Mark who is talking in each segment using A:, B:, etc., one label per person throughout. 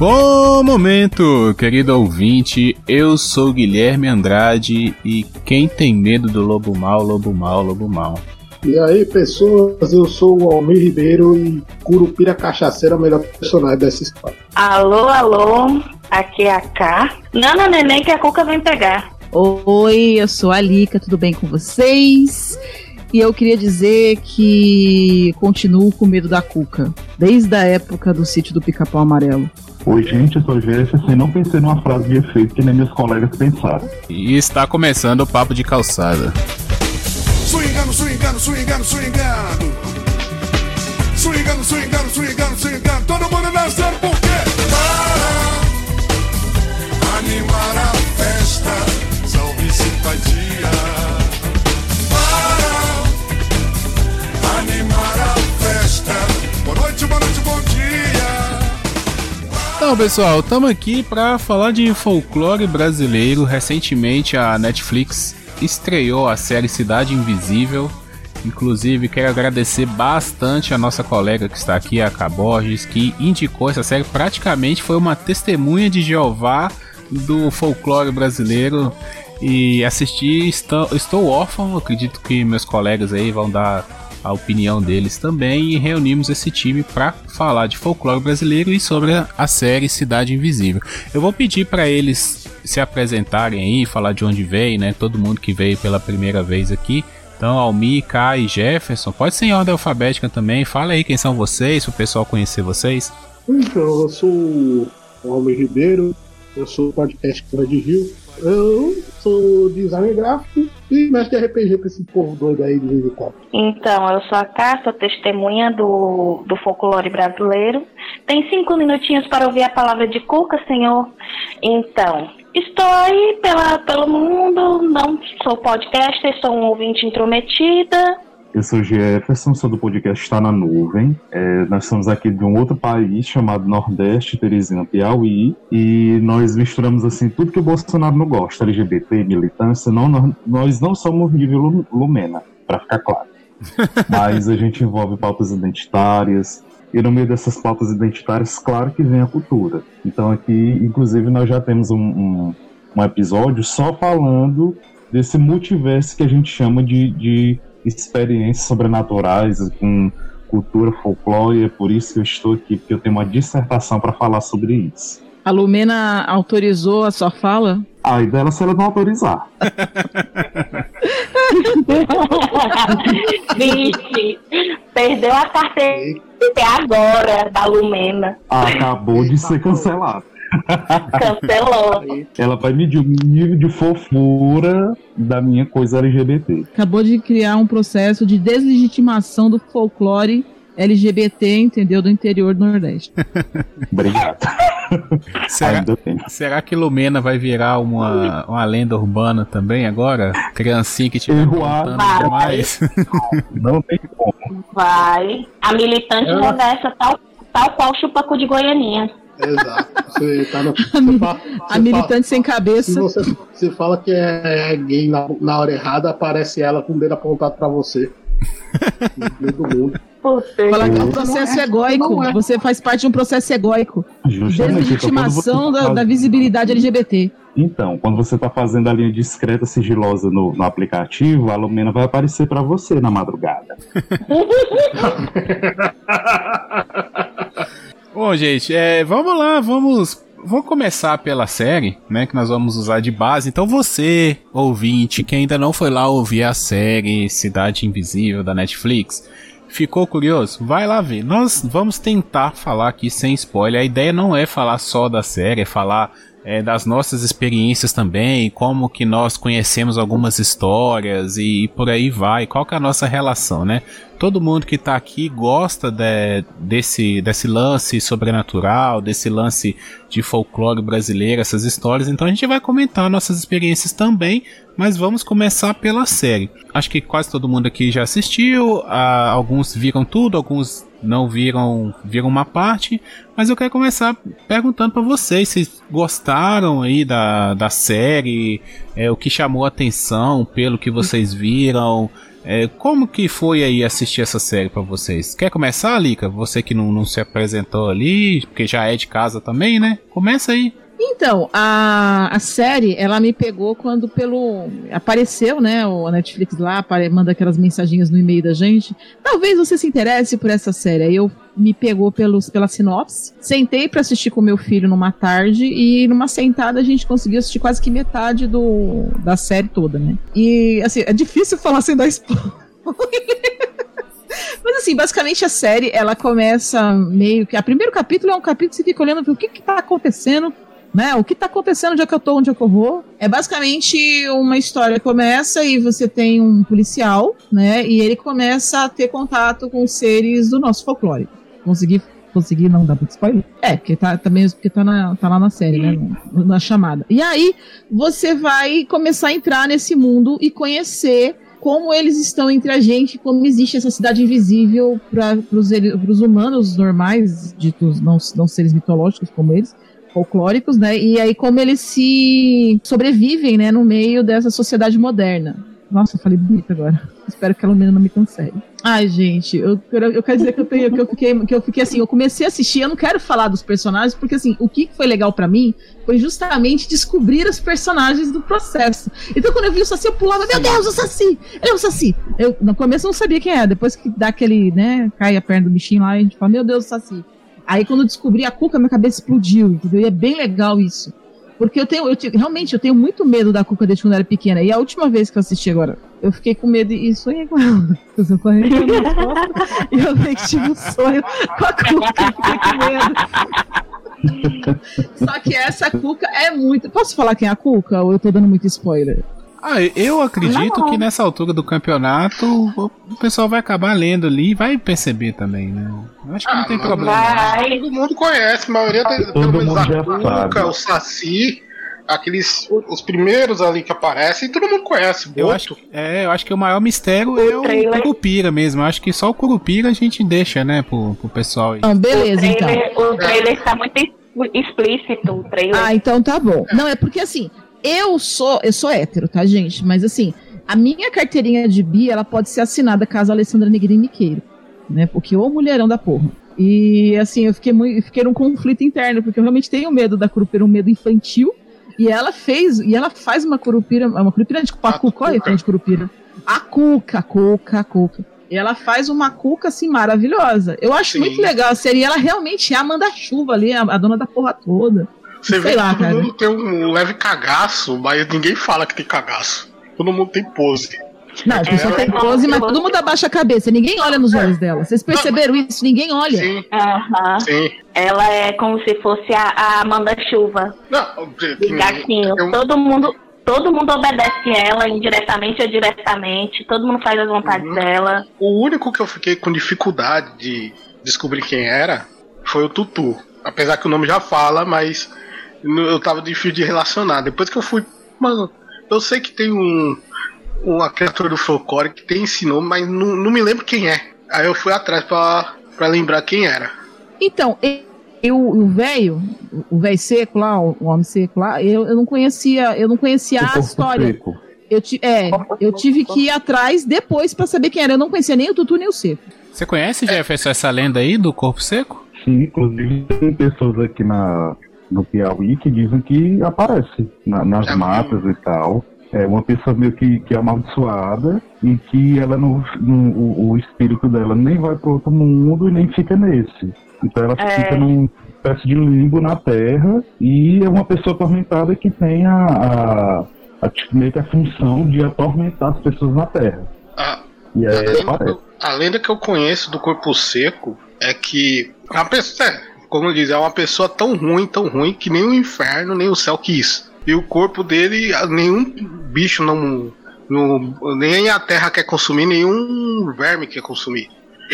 A: Bom momento, querido ouvinte. Eu sou Guilherme Andrade e quem tem medo do lobo mal, lobo mal, lobo mal.
B: E aí, pessoas, eu sou o Almir Ribeiro e Curupira Cachaceira é o melhor personagem dessa história.
C: Alô, alô, aqui é a K. Nana Neném que a Cuca vem pegar.
D: Oi, eu sou a Lika, tudo bem com vocês? E eu queria dizer que continuo com medo da Cuca, desde a época do sítio do Pica-Pau Amarelo.
E: Oi, gente, eu sou o Jefferson e não pensei numa frase de efeito que nem meus colegas pensaram.
A: E está começando o papo de calçada.
F: Swingando, swingando, swingando, swingando. Swingando, swingando, swingando, swingando. Todo mundo dançando por quê? Para animar a festa. Salve simpatia.
A: Então, pessoal, estamos aqui para falar de folclore brasileiro. Recentemente, a Netflix estreou a série Cidade Invisível. Inclusive, quero agradecer bastante a nossa colega que está aqui, a K. Borges, que indicou essa série. Praticamente foi uma testemunha de Jeová do folclore brasileiro. E assisti Estou, estou órfão, acredito que meus colegas aí vão dar a opinião deles também. E reunimos esse time para falar de folclore brasileiro e sobre a, série Cidade Invisível. Eu vou pedir para eles se apresentarem aí, falar de onde veio, né? Todo mundo que veio pela primeira vez aqui. Então, Almi, Kai Jefferson, pode ser em ordem alfabética também. Fala aí quem são vocês, para o pessoal conhecer vocês.
B: Então, eu sou o Almir Ribeiro, eu sou podcast de Rio, eu sou designer gráfico e mestre de RPG pra esse povo doido aí de vez.
C: Então, eu sou a sou testemunha do, do folclore brasileiro. Tem cinco minutinhos para ouvir a palavra de Cuca, senhor? Então, estou aí pela, pelo mundo, não sou podcaster, sou um ouvinte intrometida.
E: Eu sou o Jefferson, sou do podcast Está na Nuvem. É, nós somos aqui de um outro país chamado Nordeste, Teresina, Piauí, e nós misturamos assim tudo que o Bolsonaro não gosta, LGBT, militância. Não, nós, nós não somos nível Lu- Lumena, para ficar claro. Mas a gente envolve pautas identitárias, e no meio dessas pautas identitárias, claro que vem a cultura. Então aqui, inclusive, nós já temos um, um, um episódio só falando desse multiverso que a gente chama de, de experiências sobrenaturais com cultura folclore. É por isso que eu estou aqui, porque eu tenho uma dissertação para falar sobre isso.
D: A Lumena autorizou a sua fala?
E: Aí dela se ela não autorizar.
C: Vixe, perdeu a carteira até agora da Lumena.
E: Acabou de ser cancelada.
C: Cancelou.
E: Ela vai medir o nível de fofura da minha coisa LGBT.
D: Acabou de criar um processo de deslegitimação do folclore LGBT, entendeu? Do interior do Nordeste.
E: Obrigado.
A: Será, será que Lumena vai virar uma, uma lenda urbana também agora? Criancinha que tiver contando
C: Vai.
A: demais.
E: Não tem como.
C: Vai. A militante
B: Ela-
C: reversa tal, tal qual chupacu de Goianinha.
B: Exato. Você tá no.
D: A, mi-
B: você fala-
D: a
B: você
D: militante sem
B: fala- Se
D: cabeça.
B: você, você fala que é gay na, na hora errada, aparece ela com o dedo apontado pra você. No meio do mundo.
C: Puta.
D: Fala que é um
B: Não
D: processo
B: é,
D: egóico.
B: é.
D: Você faz parte de um processo egóico.
E: Justamente.
D: Deslegitimação
E: Então, você
D: da,
E: tá
D: da visibilidade LGBT.
E: Então, quando você está fazendo a linha discreta, sigilosa no, no aplicativo, a Lumena vai aparecer para você na madrugada.
A: Bom, gente, é, vamos lá, vamos. Vamos começar pela série, né? Que nós vamos usar de base. Então, você, ouvinte, que ainda não foi lá ouvir a série Cidade Invisível da Netflix, ficou curioso? Vai lá ver. Nós vamos tentar falar aqui sem spoiler. A ideia não é falar só da série, é falar é, das nossas experiências também, como que nós conhecemos algumas histórias e, e por aí vai, qual que é a nossa relação, né? Todo mundo que tá aqui gosta de- desse, desse lance sobrenatural, desse lance de folclore brasileiro, essas histórias, então a gente vai comentar nossas experiências também, mas vamos começar pela série. Acho que quase todo mundo aqui já assistiu, ah, alguns viram tudo, alguns não viram, viram uma parte, mas eu quero começar perguntando para vocês se gostaram aí da, da série, é, o que chamou a atenção pelo que vocês viram, É, como que foi aí assistir essa série pra vocês? Quer começar, Lica? Você que não, não se apresentou ali, porque já é de casa também, né? Começa aí.
D: Então, a, a série, ela me pegou quando pelo. Apareceu, né? O Netflix lá, manda aquelas mensaginhas no e-mail da gente. Talvez você se interesse por essa série. Aí eu me pegou pelos, pela sinopse. Sentei pra assistir com meu filho numa tarde e numa sentada a gente conseguiu assistir quase que metade do, da série toda, né? E assim, é difícil falar sem dar spoiler. Mas assim, basicamente a série, ela começa meio que. O primeiro capítulo é um capítulo que você fica olhando o que que tá acontecendo, né? O que tá acontecendo, onde é que eu tô, onde é que eu vou. É basicamente uma história que começa e você tem um policial, né? E ele começa a ter contato com seres do nosso folclore. Consegui. Consegui não dar muito spoiler? É, porque tá, tá mesmo porque tá, na, tá lá na série, né? Na, na chamada. E aí, você vai começar a entrar nesse mundo e conhecer como eles estão entre a gente, como existe essa cidade invisível para os humanos normais, ditos não, não seres mitológicos como eles, folclóricos, né? E aí como eles se sobrevivem, né, no meio dessa sociedade moderna. Nossa, eu falei bonito agora. Espero que a Lumena não me cancele. Ai, gente, eu, quero- eu quero dizer que eu, tenho, que, eu fiquei, que eu fiquei assim, eu comecei a assistir, eu não quero falar dos personagens, porque assim, o que foi legal pra mim foi justamente descobrir os personagens do processo. Então quando eu vi o Saci, eu pulava, meu Deus, o Saci! Ele é o Saci! Eu no começo não sabia quem era, depois que dá aquele, né, cai a perna do bichinho lá, a gente fala, meu Deus, o Saci. Aí quando eu descobri a Cuca, minha cabeça explodiu, entendeu? E é bem legal isso. Porque eu tenho, eu te- realmente, eu tenho muito medo da Cuca desde quando eu era pequena. E a última vez que eu assisti agora, eu fiquei com medo e sonhei com ela. Eu costas, e eu meio que tive um sonho com a Cuca, eu fiquei com medo. Só que essa Cuca é muito. Posso falar quem é a Cuca? Ou eu tô dando muito spoiler?
A: Ah, eu acredito
C: Não.
A: que nessa altura do campeonato o o pessoal vai acabar lendo ali e vai perceber também, né? Eu acho que não
G: Ah,
A: tem
G: mas
A: problema.
C: Vai.
G: Todo mundo conhece, a maioria tem,
E: Todo
G: pelo menos
E: mundo
G: a
E: já
G: Cuca,
E: sabe.
G: o Saci, aqueles. Os primeiros ali que aparecem, todo mundo conhece.
A: Eu acho, é, eu acho que o maior mistério é o
C: trailer.
A: Curupira mesmo. Eu acho que só o Curupira a gente deixa, né, pro, pro pessoal aí.
D: Não, beleza,
C: o
D: então.
C: trailer, o trailer está muito ex- explícito, o trailer.
D: Ah, então tá bom. Não, é porque assim, eu sou, eu sou hétero, tá, gente? Mas assim, a minha carteirinha de bi, ela pode ser assinada caso a Alessandra Negrini me queira, né? Porque ô mulherão da porra. E assim, eu fiquei muito, fiquei num conflito interno, porque eu realmente tenho medo da curupira, um medo infantil. E ela fez, e ela faz uma curupira, uma curupira de
G: A
D: cuca, olha de curupira. A cuca, a cuca, a cuca. E ela faz uma cuca assim maravilhosa. Eu acho
G: Sim.
D: muito legal a série. E ela realmente é a manda-chuva ali, a, a dona da porra toda.
G: Você
D: sei
G: vê
D: lá,
G: que todo
D: cara.
G: mundo tem um leve cagaço, mas ninguém fala que tem cagaço. Todo mundo tem pose.
D: Não, a pessoa
C: É,
D: tem
C: ela-
D: pose, mas todo mundo abaixa a cabeça. Ninguém olha nos olhos dela. Vocês perceberam isso? Ninguém olha.
G: Sim, sim.
C: Ela é como se fosse a, a Amanda Chuva
G: Não, que-
C: gatinhos.
G: eu-
C: Todo mundo, todo mundo obedece ela, indiretamente ou diretamente. Todo mundo faz as vontades
G: Uhum.
C: dela.
G: O único que eu fiquei com dificuldade de descobrir quem era foi o Tutu. Apesar que o nome já fala, mas eu tava difícil de relacionar. Depois que eu fui. Mano, eu sei que tem um. Uma criatura do folclore que tem esse nome, mas não, não me lembro quem é. Aí eu fui atrás pra, pra lembrar quem era.
D: Então, e- eu, o velho, o velho seco lá, o homem seco lá, eu, eu não conhecia, eu não conhecia
E: O
D: a
E: corpo
D: história.
E: seco.
D: Eu, ti- é, eu tive que ir atrás depois pra saber quem era. Eu não conhecia nem o Tutu nem o Seco.
A: Você conhece, Jefferson, essa lenda aí do corpo seco?
E: Sim, inclusive tem pessoas aqui na, no Piauí que dizem que aparece na- nas
G: Já
E: matas e tal. É uma pessoa meio que, que é amaldiçoada e que ela não, não- o, o espírito dela nem vai para outro mundo e nem fica nesse. Então ela
C: É.
E: fica num espécie de limbo na Terra e é uma pessoa atormentada que tem a, a, a tipo, meio que a função de atormentar as pessoas na Terra.
G: A,
E: E
G: a
E: aí
G: lenda, que
E: aparece.
G: eu- a lenda que eu conheço do corpo seco é que a pessoa, é, como diz, é uma pessoa tão ruim, tão ruim que nem o inferno nem o céu quis. E o corpo dele, nenhum bicho não, não nem a terra quer consumir, nenhum verme quer consumir.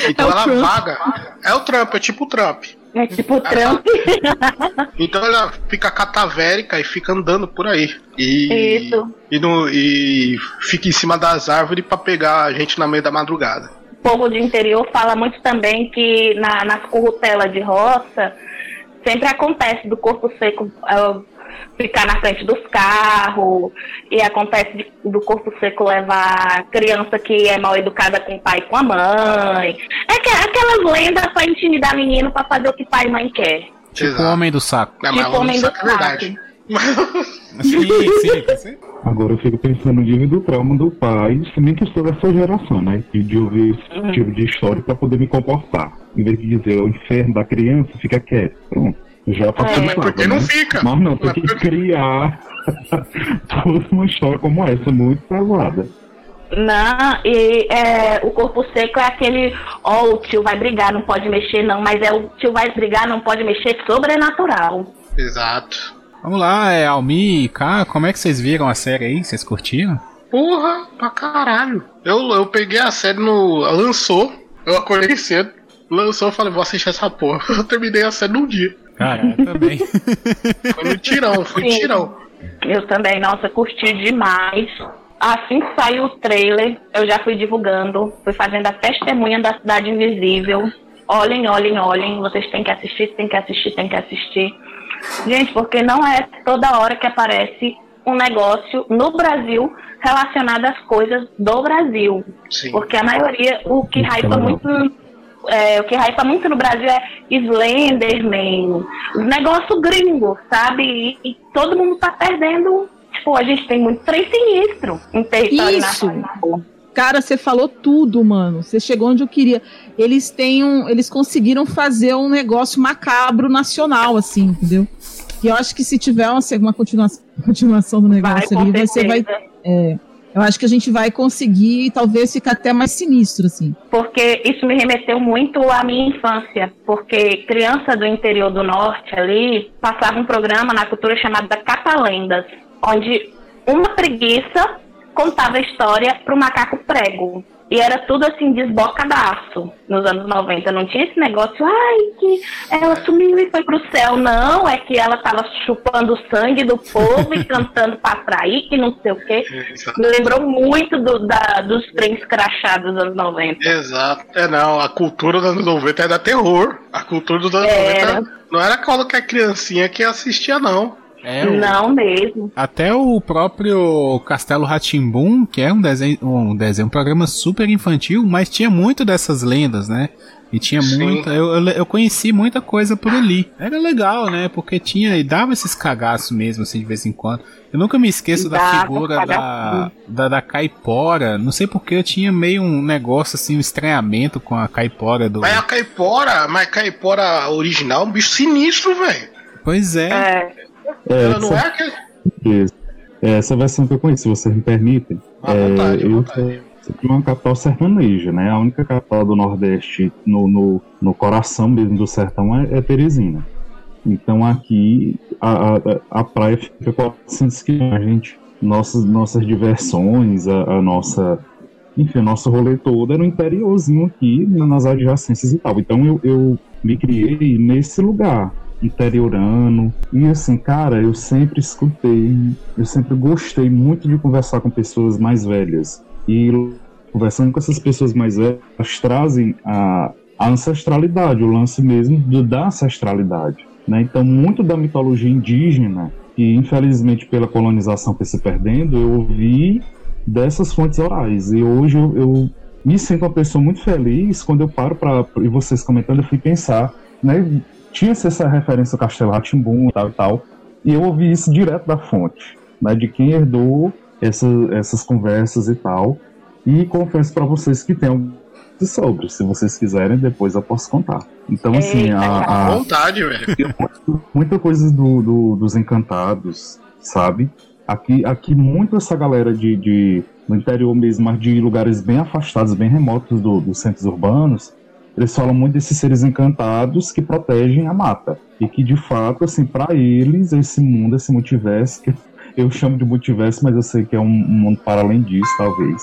G: Então
D: É
G: ela
D: Trump.
G: vaga. É o Trump, é tipo o Trump.
C: É tipo o Trump.
G: Então ela fica catavérica e fica andando por aí. E,
C: Isso.
G: e, no- e fica em cima das árvores pra pegar a gente na meio da madrugada.
C: O povo do interior fala muito também que na, nas currutelas de roça sempre acontece do corpo seco. ah, ficar na frente dos carros, e acontece de- do corpo seco levar criança que é mal educada com o pai e com a mãe. É que, aquelas lendas pra intimidar menino pra fazer o que pai e mãe quer.
A: Tipo o homem do saco.
G: Não,
C: tipo
G: o
C: homem do
G: saco é verdade.
A: Sim, sim, sim.
E: Agora eu fico pensando no nível do trauma do pai, nem que sou dessa geração, né? De, de ouvir esse tipo de história pra poder me comportar. Em vez de dizer o inferno da criança, fica quieto. Pronto. Já passou
G: mas por que não fica?
E: Mas não, tem
G: Mas
E: que
G: por que-
E: criar toda uma história como essa, muito pesada.
C: Não, e é, o corpo seco é aquele, ó, o tio vai brigar, não pode mexer não, mas é o tio vai brigar, não pode mexer, sobrenatural.
G: Exato.
A: Vamos lá, é, Almi e K, como é que vocês viram a série aí? Vocês curtiram?
G: Porra, pra caralho. Eu, eu peguei a série no. Lançou, eu acordei cedo. Lançou, eu falei, vou assistir essa porra. Eu terminei a série num dia.
A: Cara, eu também.
G: Foi no tirão, foi
C: Sim.
G: tirão.
C: Eu também, nossa, curti demais. Assim que saiu o trailer, eu já fui divulgando, fui fazendo a testemunha da Cidade Invisível. Olhem, olhem, olhem, vocês têm que assistir, têm que assistir, têm que assistir. Gente, porque não é toda hora que aparece um negócio no Brasil relacionado às coisas do Brasil.
G: Sim.
C: Porque a maioria, o que hypa
E: legal.
C: muito. é, o que hypa muito no Brasil é Slenderman, os negócios gringos, sabe? E, e todo mundo tá perdendo. Tipo, a gente tem muito trem sinistro em território
D: Isso.
C: nacional.
D: Cara, você falou tudo, mano. Você chegou onde eu queria. Eles têm um, eles conseguiram fazer um negócio macabro nacional, assim, entendeu? E eu acho que se tiver uma, uma continuação, continuação do
C: Vai,
D: negócio
C: com
D: ali, vai ser, vai,
C: certeza.
D: eu acho que a gente vai conseguir, talvez, ficar até mais sinistro, assim.
C: Porque isso me remeteu muito à minha infância. Porque criança do interior do norte ali passava um programa na cultura chamado da Catalendas, onde uma preguiça contava a história pro macaco prego. E era tudo assim, desbocadaço nos anos 90. Não tinha esse negócio, ai, que ela sumiu e foi pro céu. Não, é que ela tava chupando o sangue do povo e cantando pra atrair, que não sei o quê.
G: Exato.
C: Me lembrou muito do, da, dos trens crachados dos anos 90.
G: Exato. É não, a cultura dos anos 90 era terror. A cultura dos anos
C: Era.
G: 90 não era qualquer criancinha que assistia, não.
A: É, o-
C: Não mesmo.
A: Até o próprio Castelo Ratimbum, que é um desenho, um desenho, um programa super infantil, mas tinha muito dessas lendas, né? E tinha
G: Sim.
A: muita. Eu, eu, eu conheci muita coisa por ali. Era legal, né? Porque tinha. E dava esses cagaços mesmo, assim, de vez em quando. Eu nunca me esqueço da
C: Dava
A: figura da, da, da caipora. Não sei porque eu tinha meio um negócio, assim, um estranhamento com a caipora do.
G: Mas a caipora, mas a caipora original é um bicho sinistro, velho.
A: Pois é.
C: É,
E: É,
G: Ela não
E: essa,
G: é aquele.
E: isso. É, essa versão que eu conheço, se vocês me permitem.
G: À vontade,
E: eu
G: vontade.
E: de uma capital sertaneja, né? A única capital do Nordeste no, no, no coração mesmo do sertão é, é Teresina. Então aqui a, a, a praia fica 400 quilômetros, gente. Nossas, nossas diversões, a, a nossa. Enfim, nosso rolê todo era no interiorzinho aqui, na- nas adjacências e tal. Então eu, eu me criei nesse lugar, interiorano. E assim, cara, eu sempre escutei, eu sempre gostei muito de conversar com pessoas mais velhas. E conversando com essas pessoas mais velhas, elas trazem a, a ancestralidade, o lance mesmo do, da ancestralidade. Né? Então, muito da mitologia indígena, que infelizmente pela colonização foi se perdendo, eu ouvi dessas fontes orais. E hoje eu, eu me sinto uma pessoa muito feliz quando eu paro para e vocês comentando, eu fui pensar, né? Tinha-se essa referência ao Castelo Ratimbum e tal e tal, e eu ouvi isso direto da fonte, né? De quem herdou essa, essas conversas e tal. E confesso para vocês que tem um sobre, se vocês quiserem, depois eu posso contar. Então, assim, a, a,
G: vontade, velho.
E: muita coisa do, do- dos encantados, sabe? Aqui, aqui muito essa galera de, de no interior mesmo, mas de lugares bem afastados, bem remotos do- dos centros urbanos, eles falam muito desses seres encantados que protegem a mata e que de fato, assim, para eles esse mundo, esse multiverso, que eu chamo de multiverso, mas eu sei que é um, mundo para além disso, talvez.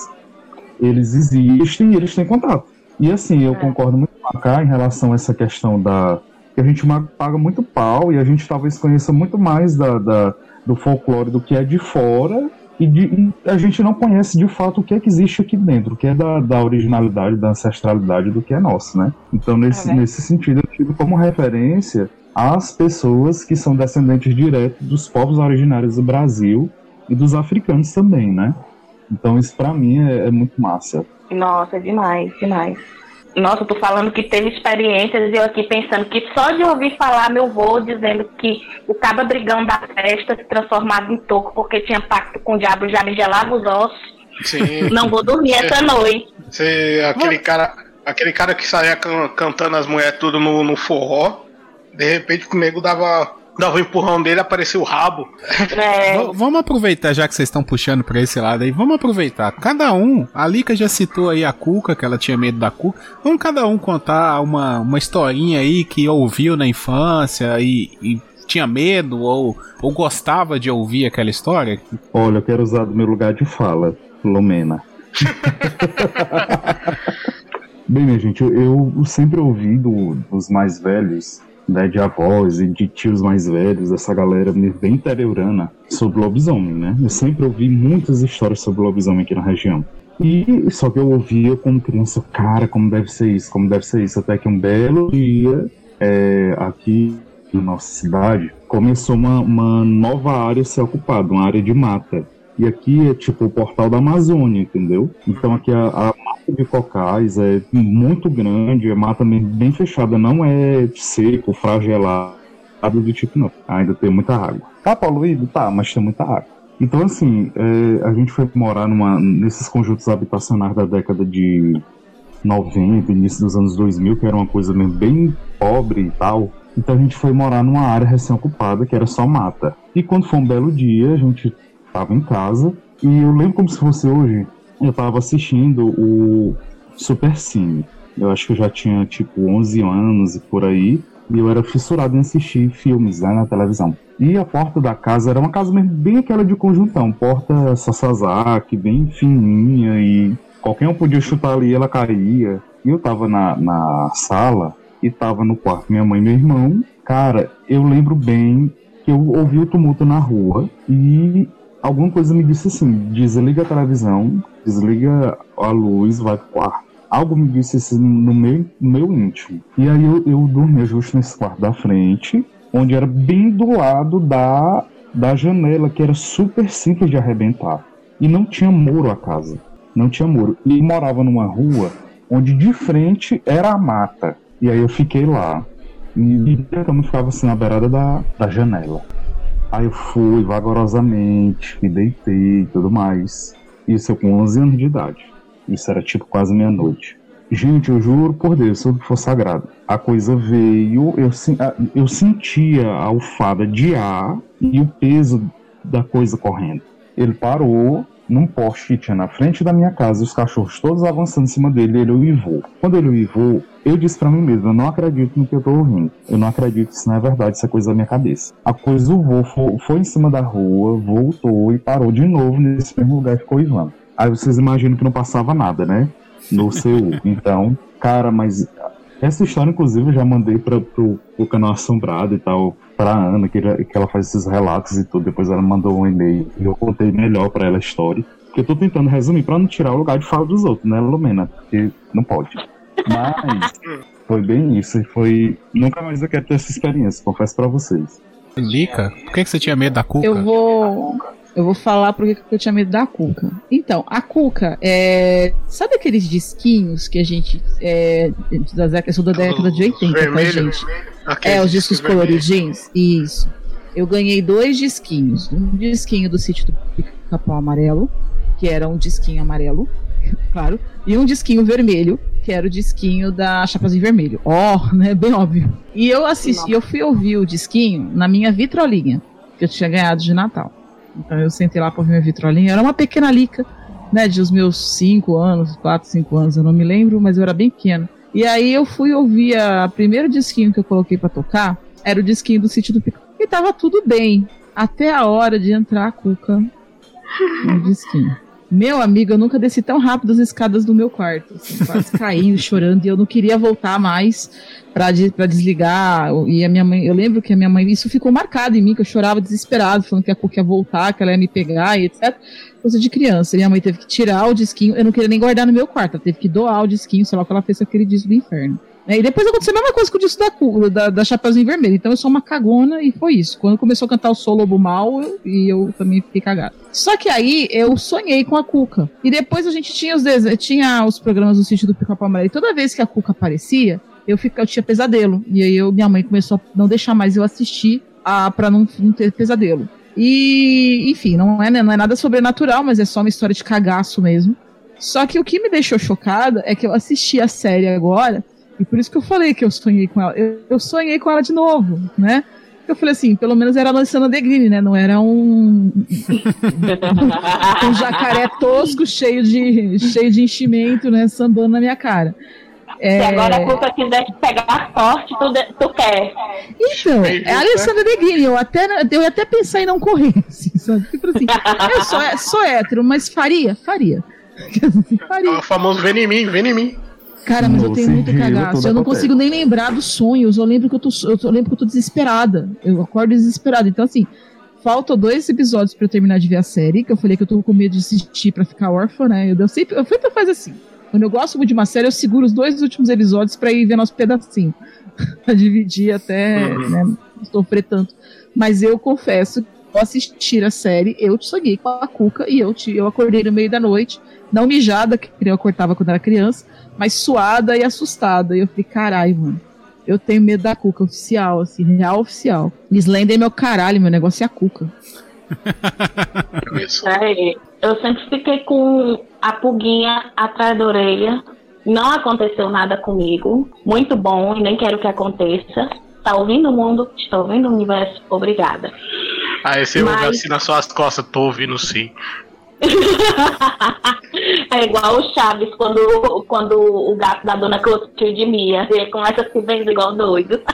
E: Eles existem e eles têm contato. E assim, eu
C: É.
E: concordo muito com a Cá em relação a essa questão da que a gente paga muito pau e a gente talvez conheça muito mais da, da- do folclore do que é de fora E, de, e a gente não conhece de fato o que é que existe aqui dentro, o que é da, da originalidade, da ancestralidade do que é nosso, né? Então, nesse,
C: É.
E: nesse sentido, eu tive como referência as pessoas que são descendentes diretos dos povos originários do Brasil e dos africanos também, né? Então, isso pra mim é, é muito massa.
C: Nossa, demais, demais. Nossa, eu tô falando que teve experiências e eu aqui pensando que só de ouvir falar meu vô dizendo que o caba brigão da festa se transformava em toco porque tinha pacto com o diabo já me gelava os ossos.
G: Sim.
C: Não vou dormir essa noite.
G: Você, aquele cara, aquele cara que saía can- cantando as mulheres tudo no, no forró, de repente o nego dava, dava um empurrão dele, apareceu o rabo.
C: É,
A: vamos aproveitar, já que vocês estão puxando pra esse lado aí, vamos aproveitar. Cada um, a Lika já citou aí a Cuca, que ela tinha medo da Cuca. Vamos cada um contar uma, uma historinha aí que ouviu na infância e, e tinha medo ou, ou gostava de ouvir aquela história.
E: Olha, eu quero usar do meu lugar de fala, Lumena. Bem, minha gente, eu, eu sempre ouvi do- dos mais velhos, né, de avós e de tios mais velhos, dessa galera bem interiorana, sobre lobisomem, né? Eu sempre ouvi muitas histórias sobre lobisomem aqui na região. E só que eu ouvia como criança, cara, como deve ser isso, como deve ser isso, até que um belo dia, é, aqui na nossa cidade, começou uma, uma nova área a ser ocupada, uma área de mata. E aqui é tipo o portal da Amazônia, entendeu? Então aqui a, a mata de cocais é muito grande, a mata bem, bem fechada, não é seco, fragelado do tipo, não. Ainda tem muita água. Tá poluído? Tá, mas tem muita água. Então, assim, é, a gente foi morar numa, nesses conjuntos habitacionais da década de 90, início dos anos 2000, que era uma coisa mesmo bem pobre e tal. Então a gente foi morar numa área recém-ocupada, que era só mata. E quando foi um belo dia, a gente tava em casa, e eu lembro como se fosse hoje, eu tava assistindo o Super Cine. Eu acho que eu já tinha, tipo, 11 anos e por aí, e eu era fissurado em assistir filmes né, na televisão. E a porta da casa era uma casa mesmo bem aquela de conjuntão, porta Sasazaki, bem fininha, e qualquer um podia chutar ali e ela caía. E eu tava na, na sala, e tava no quarto minha mãe e meu irmão. Cara, eu lembro bem que eu ouvi o tumulto na rua, e alguma coisa me disse assim: desliga a televisão, desliga a luz, vai pro quarto. Algo me disse assim no meu, no meu íntimo. E aí eu, eu dormia justo nesse quarto da frente, onde era bem do lado da, da janela, que era super simples de arrebentar. E não tinha muro a casa. Não tinha muro. E morava numa rua onde de frente era a mata. E aí eu fiquei lá. E, e a cama ficava assim na beirada da, da janela. Aí eu fui vagarosamente, me deitei e tudo mais. Isso com 11 anos de idade. Isso era tipo quase meia-noite. Gente, eu juro por Deus, se for sagrado. A coisa veio, eu, eu sentia a alfada de ar e o peso da coisa correndo. Ele parou num poste que tinha na frente da minha casa, os cachorros todos avançando em cima dele, ele uivou. Quando ele uivou, eu disse pra mim mesmo, eu não acredito no que eu tô ouvindo. Eu não acredito que isso não é verdade, isso é coisa da minha cabeça. A coisa uivou, foi, foi em cima da rua, voltou e parou de novo nesse mesmo lugar e ficou uivando. Aí vocês imaginam que não passava nada, né? No seu. Então, cara, mas essa história, inclusive, eu já mandei pra, pro, pro canal Assombrado e tal, pra Ana, que, ela- que ela faz esses relatos e tudo. Depois ela mandou um e-mail e eu contei melhor pra ela a história. Que eu tô tentando resumir pra não tirar o lugar de fala dos outros, né, Lumena? Porque não pode. Mas foi bem isso. E foi. Nunca mais eu quero ter essa experiência, confesso pra vocês.
A: Lika, por que, que você tinha medo da Cuca?
D: Eu vou. Eu vou falar porque que eu tinha medo da Cuca. Então, a Cuca é. Sabe aqueles disquinhos que a gente. É, da década, eu sou da década de 80, tá,
G: Vermelho.
D: gente?
G: Aqueles
D: É, os discos coloridinhos. Isso. Eu ganhei dois disquinhos. Um disquinho do sítio do Pica-Pau Amarelo, que era um disquinho amarelo, claro. E um disquinho vermelho, que era o disquinho da Chapazinho Vermelho. Ó, né? Bem óbvio. E eu assisti, eu fui ouvir o disquinho na minha vitrolinha, que eu tinha ganhado de Natal. Então eu sentei lá pra ouvir minha vitrolinha. Era uma pequena lica, né? De os meus 5 anos, 4, 5 anos, eu não me lembro, mas eu era bem pequena. E aí eu fui ouvir a primeiro disquinho que eu coloquei pra tocar, era o disquinho do sítio do Pica. E tava tudo bem. Até a hora de entrar a Cuca no disquinho. Meu amigo, eu nunca desci tão rápido as escadas do meu quarto, assim, quase caindo, chorando, e eu não queria voltar mais de- pra desligar. E a minha mãe, eu lembro que a minha mãe, isso ficou marcado em mim, que eu chorava desesperado, falando que a Cuca ia voltar, que ela ia me pegar e etc. Coisa de criança. Minha mãe teve que tirar o disquinho, eu não queria nem guardar no meu quarto, ela teve que doar o disquinho, sei lá o que ela fez com aquele disco do inferno. É, E depois aconteceu a mesma coisa com o disco da, da, da Chapeuzinho Vermelho. Então eu sou uma cagona e foi isso. Quando começou a cantar o Sou Lobo Mal, eu, e eu também fiquei cagada. Só que aí eu sonhei com a Cuca. E depois a gente tinha os, tinha os programas do sítio do Pica-Pau Amarelo. E toda vez que a Cuca aparecia, eu, fica, eu tinha pesadelo. E aí eu, minha mãe começou a não deixar mais eu assistir a, pra não, não ter pesadelo. E, enfim, não é, né, não é nada sobrenatural, mas é só uma história de cagaço mesmo. Só que o que me deixou chocada é que eu assisti a série agora, e por isso que eu falei que eu sonhei com ela. Eu, eu sonhei com ela de novo, né? Eu falei assim, pelo menos era a Luciana Degrini, né? Não era um, um jacaré tosco cheio de, cheio de enchimento, né? Sambando na minha cara. É,
C: Se agora a Cuca quiser pegar forte, tu, de- tu quer.
D: Então, é a Alessandra Negrini. Eu até, eu ia até pensar em não correr, assim, sabe? Tipo assim, eu sou, sou hétero, mas faria? Faria.
G: É
D: faria.
G: o famoso vem em mim, vem em mim.
D: Cara, mas eu tenho muito cagaço. Eu não
E: acontece.
D: consigo nem lembrar dos sonhos. Eu lembro que eu tô, eu lembro que eu tô desesperada. Eu acordo desesperada. Então, assim, faltam dois episódios pra eu terminar de ver a série, que eu falei que eu tô com medo de assistir pra ficar órfã, né? Eu, eu sempre, eu sempre faço assim. Quando eu gosto muito de uma série, eu seguro os dois últimos episódios pra ir vendo aos pedacinhos. pra dividir até,
G: Uhum.
D: né? Sofrer tanto. Mas eu confesso assistir a série, eu sonhei com a Cuca e eu, te- eu acordei no meio da noite, não mijada, que eu acordava quando era criança, mas suada e assustada. E eu falei, caralho, mano. Eu tenho medo da Cuca oficial, assim, real oficial. Slender é meu caralho, meu negócio é a Cuca.
G: Isso.
C: É, eu sempre fiquei com a pulguinha atrás da orelha. Não aconteceu nada comigo. Muito bom, e nem quero que aconteça. Tá ouvindo o mundo? Está ouvindo o universo? Obrigada.
G: Aí você
C: Mas-
G: ouve assim nas suas costas, tô ouvindo sim.
C: é igual o Chaves quando, quando o gato da dona Clotilde Mia. Ele começa a se vender igual doido.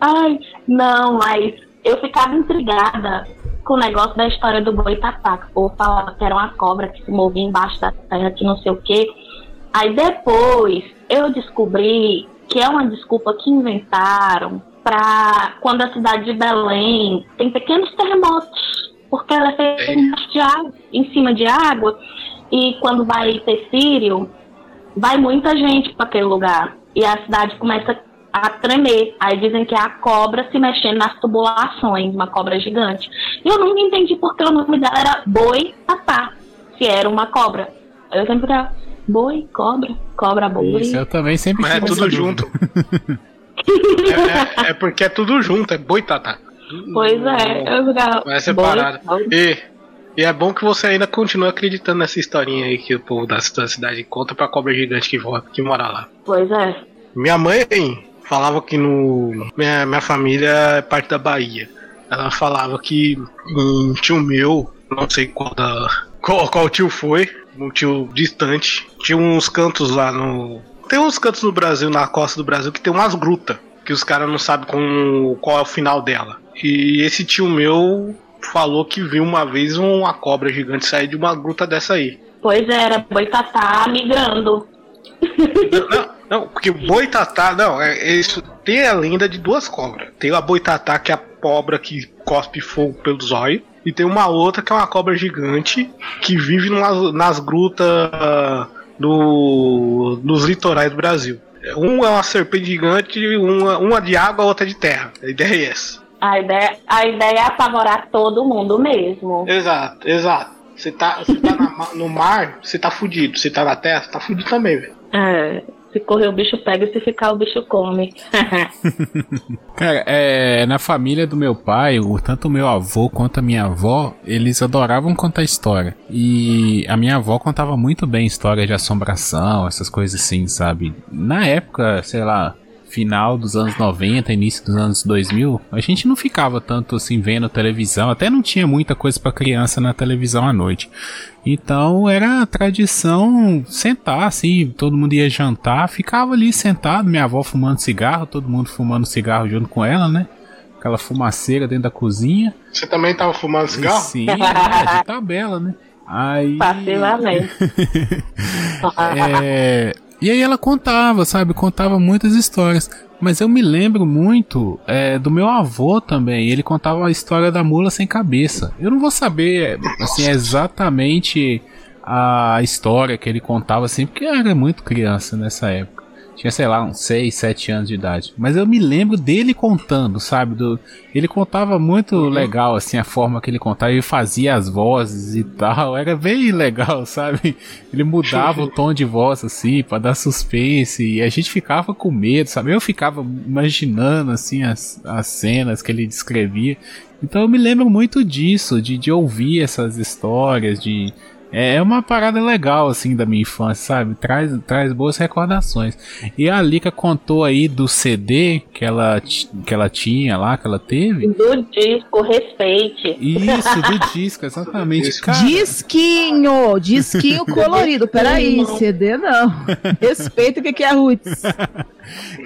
C: Ai, não, mas eu ficava intrigada com o negócio da história do boi tatá. que O povo falava que era uma cobra que se movia embaixo da terra, que não sei o quê. Aí depois eu descobri que é uma desculpa que inventaram para quando a cidade de Belém tem pequenos terremotos, porque ela é feita embaixo de água, em cima de água, e quando vai ter sírio, vai muita gente para aquele lugar e a cidade começa a tremer. Aí dizem que é a cobra se mexendo nas tubulações, uma cobra gigante. E eu nunca entendi porque o nome dela era Boi Tatá, se era uma cobra. Eu sempre ficava, boi, cobra, cobra, boi.
A: Isso, eu também sempre
G: Mas é tudo junto. É, é- é porque é tudo junto, é boitatá.
C: Pois é, eu ficava.
G: Não é separado. E, e é bom que você ainda continua acreditando nessa historinha aí que o povo da da cidade conta pra cobra gigante que, vo- que mora lá.
C: Pois é.
G: Minha mãe falava que no. Minha, minha família é parte da Bahia. Ela falava que um tio meu, não sei qual, da- qual, qual tio foi, um tio distante, tinha uns cantos lá no. Tem uns cantos no Brasil, na costa do Brasil, que tem umas grutas, que os caras não sabem qual é o final dela. E esse tio meu falou que viu uma vez uma cobra gigante sair de uma gruta dessa aí.
C: Pois é, era boitatá migrando.
G: Não, não, porque boitatá, não, é, isso. Tem a lenda de duas cobras. Tem a boitatá, que é a cobra que cospe fogo pelos olhos. E tem uma outra que é uma cobra gigante que vive numas- nas grutas do, nos litorais do Brasil. Um é uma serpente gigante, uma, uma de água, a outra de terra. A ideia é essa.
C: A ideia, a ideia é apavorar todo mundo mesmo.
G: Exato, exato. Você tá, você tá na no mar, você tá fudido. Você tá na terra, você tá fudido também, velho.
C: É, se correr o bicho pega e se ficar o bicho come.
A: Cara, é, na família do meu pai, tanto o meu avô quanto a minha avó, eles adoravam contar história. E a minha avó contava muito bem história de assombração, essas coisas assim, sabe? Na época, sei lá, final dos anos 90, início dos anos 2000, a gente não ficava tanto assim vendo televisão, até não tinha muita coisa pra criança na televisão à noite. Então era a tradição sentar assim, todo mundo ia jantar, ficava ali sentado, minha avó fumando cigarro, todo mundo fumando cigarro junto com ela, né? Aquela fumaceira dentro da cozinha.
G: Você também tava fumando cigarro?
A: Sim, é, de tabela, né? Aí.
C: Passivamente.
A: É, e aí ela contava, sabe? Contava muitas histórias. Mas eu me lembro muito é, do meu avô também. Ele contava a história da mula sem cabeça. Eu não vou saber assim exatamente a história que ele contava assim, porque eu era muito criança nessa época. Tinha, sei lá, uns 6, 7 anos de idade. Mas eu me lembro dele contando, sabe? Do, ele contava muito legal, assim, a forma que ele contava. Ele fazia as vozes e tal. Era bem legal, sabe? Ele mudava o tom de voz, assim, pra dar suspense. E a gente ficava com medo, sabe? Eu ficava imaginando, assim, as, as cenas que ele descrevia. Então eu me lembro muito disso, de, de ouvir essas histórias, de é é uma parada legal, assim, da minha infância, sabe? Traz, traz boas recordações. E a Lika contou aí do CD que ela, que ela tinha lá, que ela teve.
C: Do disco, respeite.
A: Isso, do disco, exatamente.
G: Disco.
A: Cara,
D: Disquinho, disquinho colorido. Peraí, CD não. Respeita o que que é roots.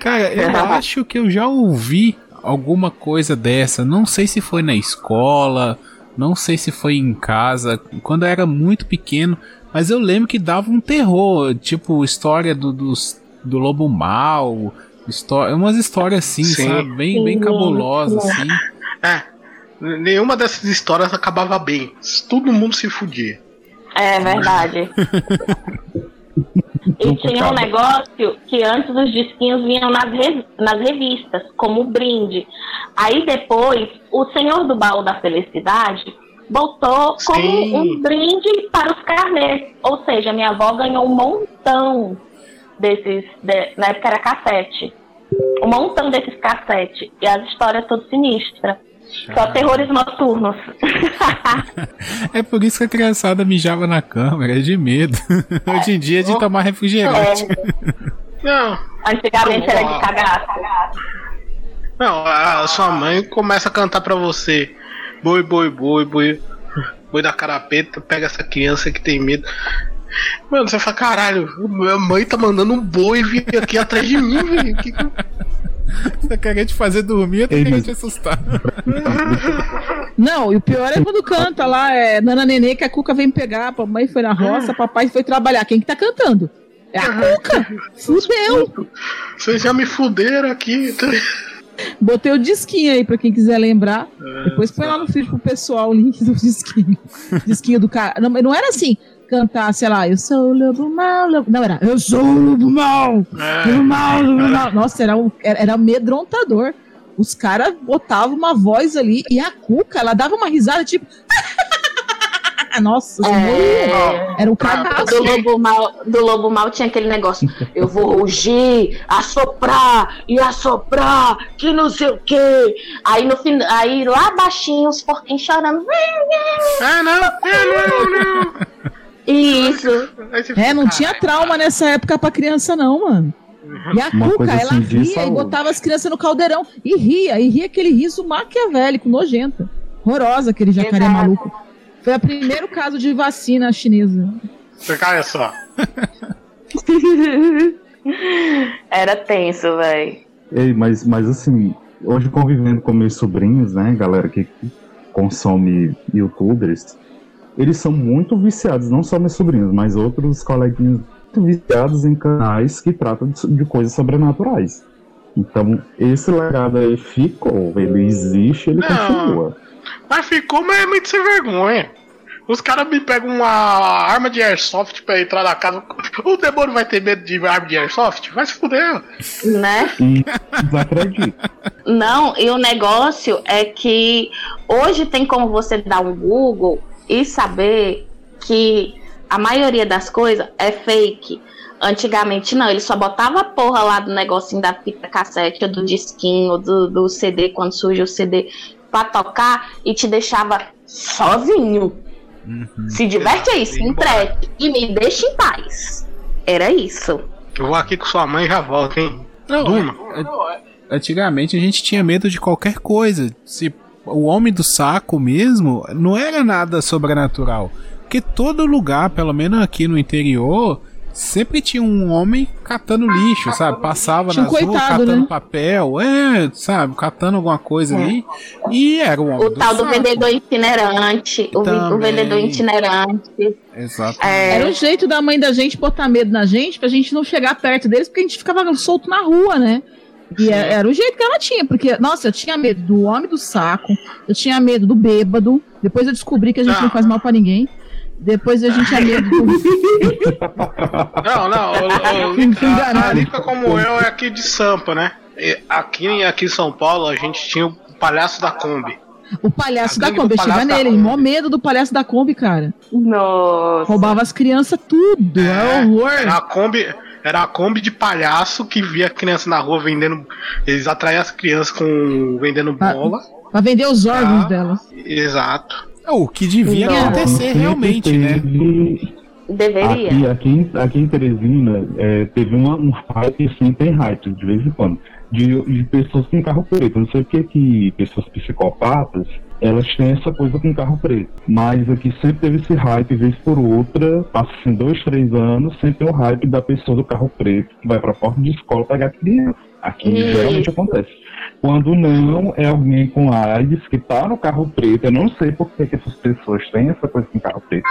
A: cara, eu acho que eu já ouvi alguma coisa dessa. Não sei se foi na escola, não sei se foi em casa, quando eu era muito pequeno. Mas eu lembro que dava um terror, tipo história do, dos, do lobo mal, história, umas histórias assim,
G: Sim.
A: sabe? Bem, bem cabulosas, assim.
G: É. Nenhuma dessas histórias acabava bem. Todo mundo se fudia.
C: É verdade. E tinha um negócio que antes os disquinhos vinham nas, re- nas revistas, como brinde. Aí depois, o Senhor do Baú da Felicidade botou como
G: Sim.
C: um brinde para os carnês. Ou seja, minha avó ganhou um montão desses. de- na época era cassete. Um montão desses cassete. E as histórias todas sinistras. Só terrores noturnos.
A: É por isso que a criançada mijava na câmera, é de medo. Hoje em dia é de tomar refrigerante.
G: Não,
C: Antigamente era de cagar.
G: não, a sua mãe começa a cantar pra você. Boi, boi, boi, boi. Boi da carapeta, pega essa criança que tem medo. Mano, você fala, caralho, minha mãe tá mandando um boi vir aqui atrás de mim, velho. Que que-
A: Tá querendo te fazer dormir tá querendo
E: mas-
A: te assustar?
D: Não, e o pior é quando canta lá, é Nana Nenê, que a Cuca vem pegar, a mamãe foi na roça, papai foi trabalhar. Quem que tá cantando? É a Cuca! Fudeu!
G: Vocês já me fuderam aqui.
D: Botei o disquinho aí pra quem quiser lembrar. Depois põe lá no feed pro pessoal o link do disquinho. disquinho do cara. Não, não era assim, cantar, sei lá, eu sou o lobo mal, lobo... Não, era eu sou o lobo mal, lobo mal, lobo mal. Nossa, era, um, era, era amedrontador. Os caras botavam uma voz ali e a Cuca, ela dava uma risada tipo. Nossa,
C: É.
D: era um
C: Do
D: cadastro.
C: lobo, mal, do lobo mal tinha aquele negócio. Eu vou rugir, assoprar e assoprar, que não sei o quê. Aí no fim, aí lá baixinho os porquinhos chorando.
G: Ah, não, é, não, não.
C: Isso.
D: É, não tinha trauma nessa época pra criança, não, mano. E a
E: Uma
D: Cuca,
E: coisa
D: ela
E: assim
D: ria e botava as crianças no caldeirão e ria, e ria aquele riso maquiavélico, nojento. Horrorosa aquele jacaré
C: Exato.
D: maluco. Foi o primeiro caso de vacina chinesa.
G: Você só.
C: Era tenso, velho.
E: Ei, mas, mas assim, hoje convivendo com meus sobrinhos, né, galera que consome youtubers, eles são muito viciados, não só meus sobrinhos, mas outros coleguinhas muito viciados em canais que tratam de, de coisas sobrenaturais. Então, esse legado aí ficou, ele existe, ele
G: Não.
E: continua.
G: Mas ficou, mas é muito sem vergonha. Os caras me pegam uma arma de airsoft pra entrar na casa. O demônio vai ter medo de arma de airsoft? Vai se fuder.
C: Né?
E: E desacredito.
C: Não, e o negócio é que hoje tem como você dar um Google e saber que a maioria das coisas é fake. Antigamente não, ele só botava a porra lá do negocinho da fita cassete, do disquinho, do, do CD, quando surge o CD, pra tocar e te deixava sozinho. Se diverte aí, se entregue e me deixe em paz. Era isso.
G: Eu vou aqui com sua mãe e já volto, hein?
A: Não,
G: Durma.
A: é- antigamente a gente tinha medo de qualquer coisa. Se o homem do saco mesmo não era nada sobrenatural. Porque todo lugar, pelo menos aqui no interior, sempre tinha um homem catando lixo, sabe? Passava
D: Tinha um
A: ruas
D: coitado,
A: catando
D: né?
A: papel, é, sabe? Catando alguma coisa ali. E era o homem
C: O
A: do
C: tal do vendedor itinerante. O, o vendedor itinerante.
A: Exato.
C: É,
D: Era o jeito da mãe da gente botar medo na gente pra gente não chegar perto deles, porque a gente ficava solto na rua, né? E é- era o jeito que ela tinha, porque, nossa, eu tinha medo do homem do saco, eu tinha medo do bêbado, depois eu descobri que a gente
G: Ah.
D: não faz mal pra ninguém. Depois a gente tinha medo do.
G: Não, não, o, o, a, a Lica como eu é aqui de Sampa, né? E aqui, aqui em São Paulo a gente tinha o palhaço da Kombi.
D: O palhaço da Kombi, eu estive nele,
G: Kombi.
D: mó medo do palhaço da Kombi, cara.
C: nossa.
D: Roubava as crianças tudo, é,
G: É,
D: horror.
G: A Kombi, era a Kombi de palhaço que via criança na rua vendendo. Eles atraíam as crianças com vendendo
D: Ah.
G: bola.
D: Pra vender os órgãos
G: Ah.
D: delas.
G: Exato.
A: É o que devia
C: Não.
A: acontecer
E: Sempre
A: realmente, né?
E: teve-
C: Deveria.
E: Aqui, aqui, em, aqui em Teresina, é, teve uma, um hype, assim, tem hype de vez em quando, de, de pessoas com carro preto. Não sei porque que pessoas psicopatas, elas têm essa coisa com carro preto. Mas aqui sempre teve esse hype, vez por outra, passa assim, dois, três anos, sempre tem o hype da pessoa do carro preto, que vai pra porta de escola pegar criança. Aqui
C: Isso.
E: geralmente acontece. Quando não, é alguém com AIDS que tá no carro preto. Eu não sei por que, que essas pessoas têm essa coisa com carro preto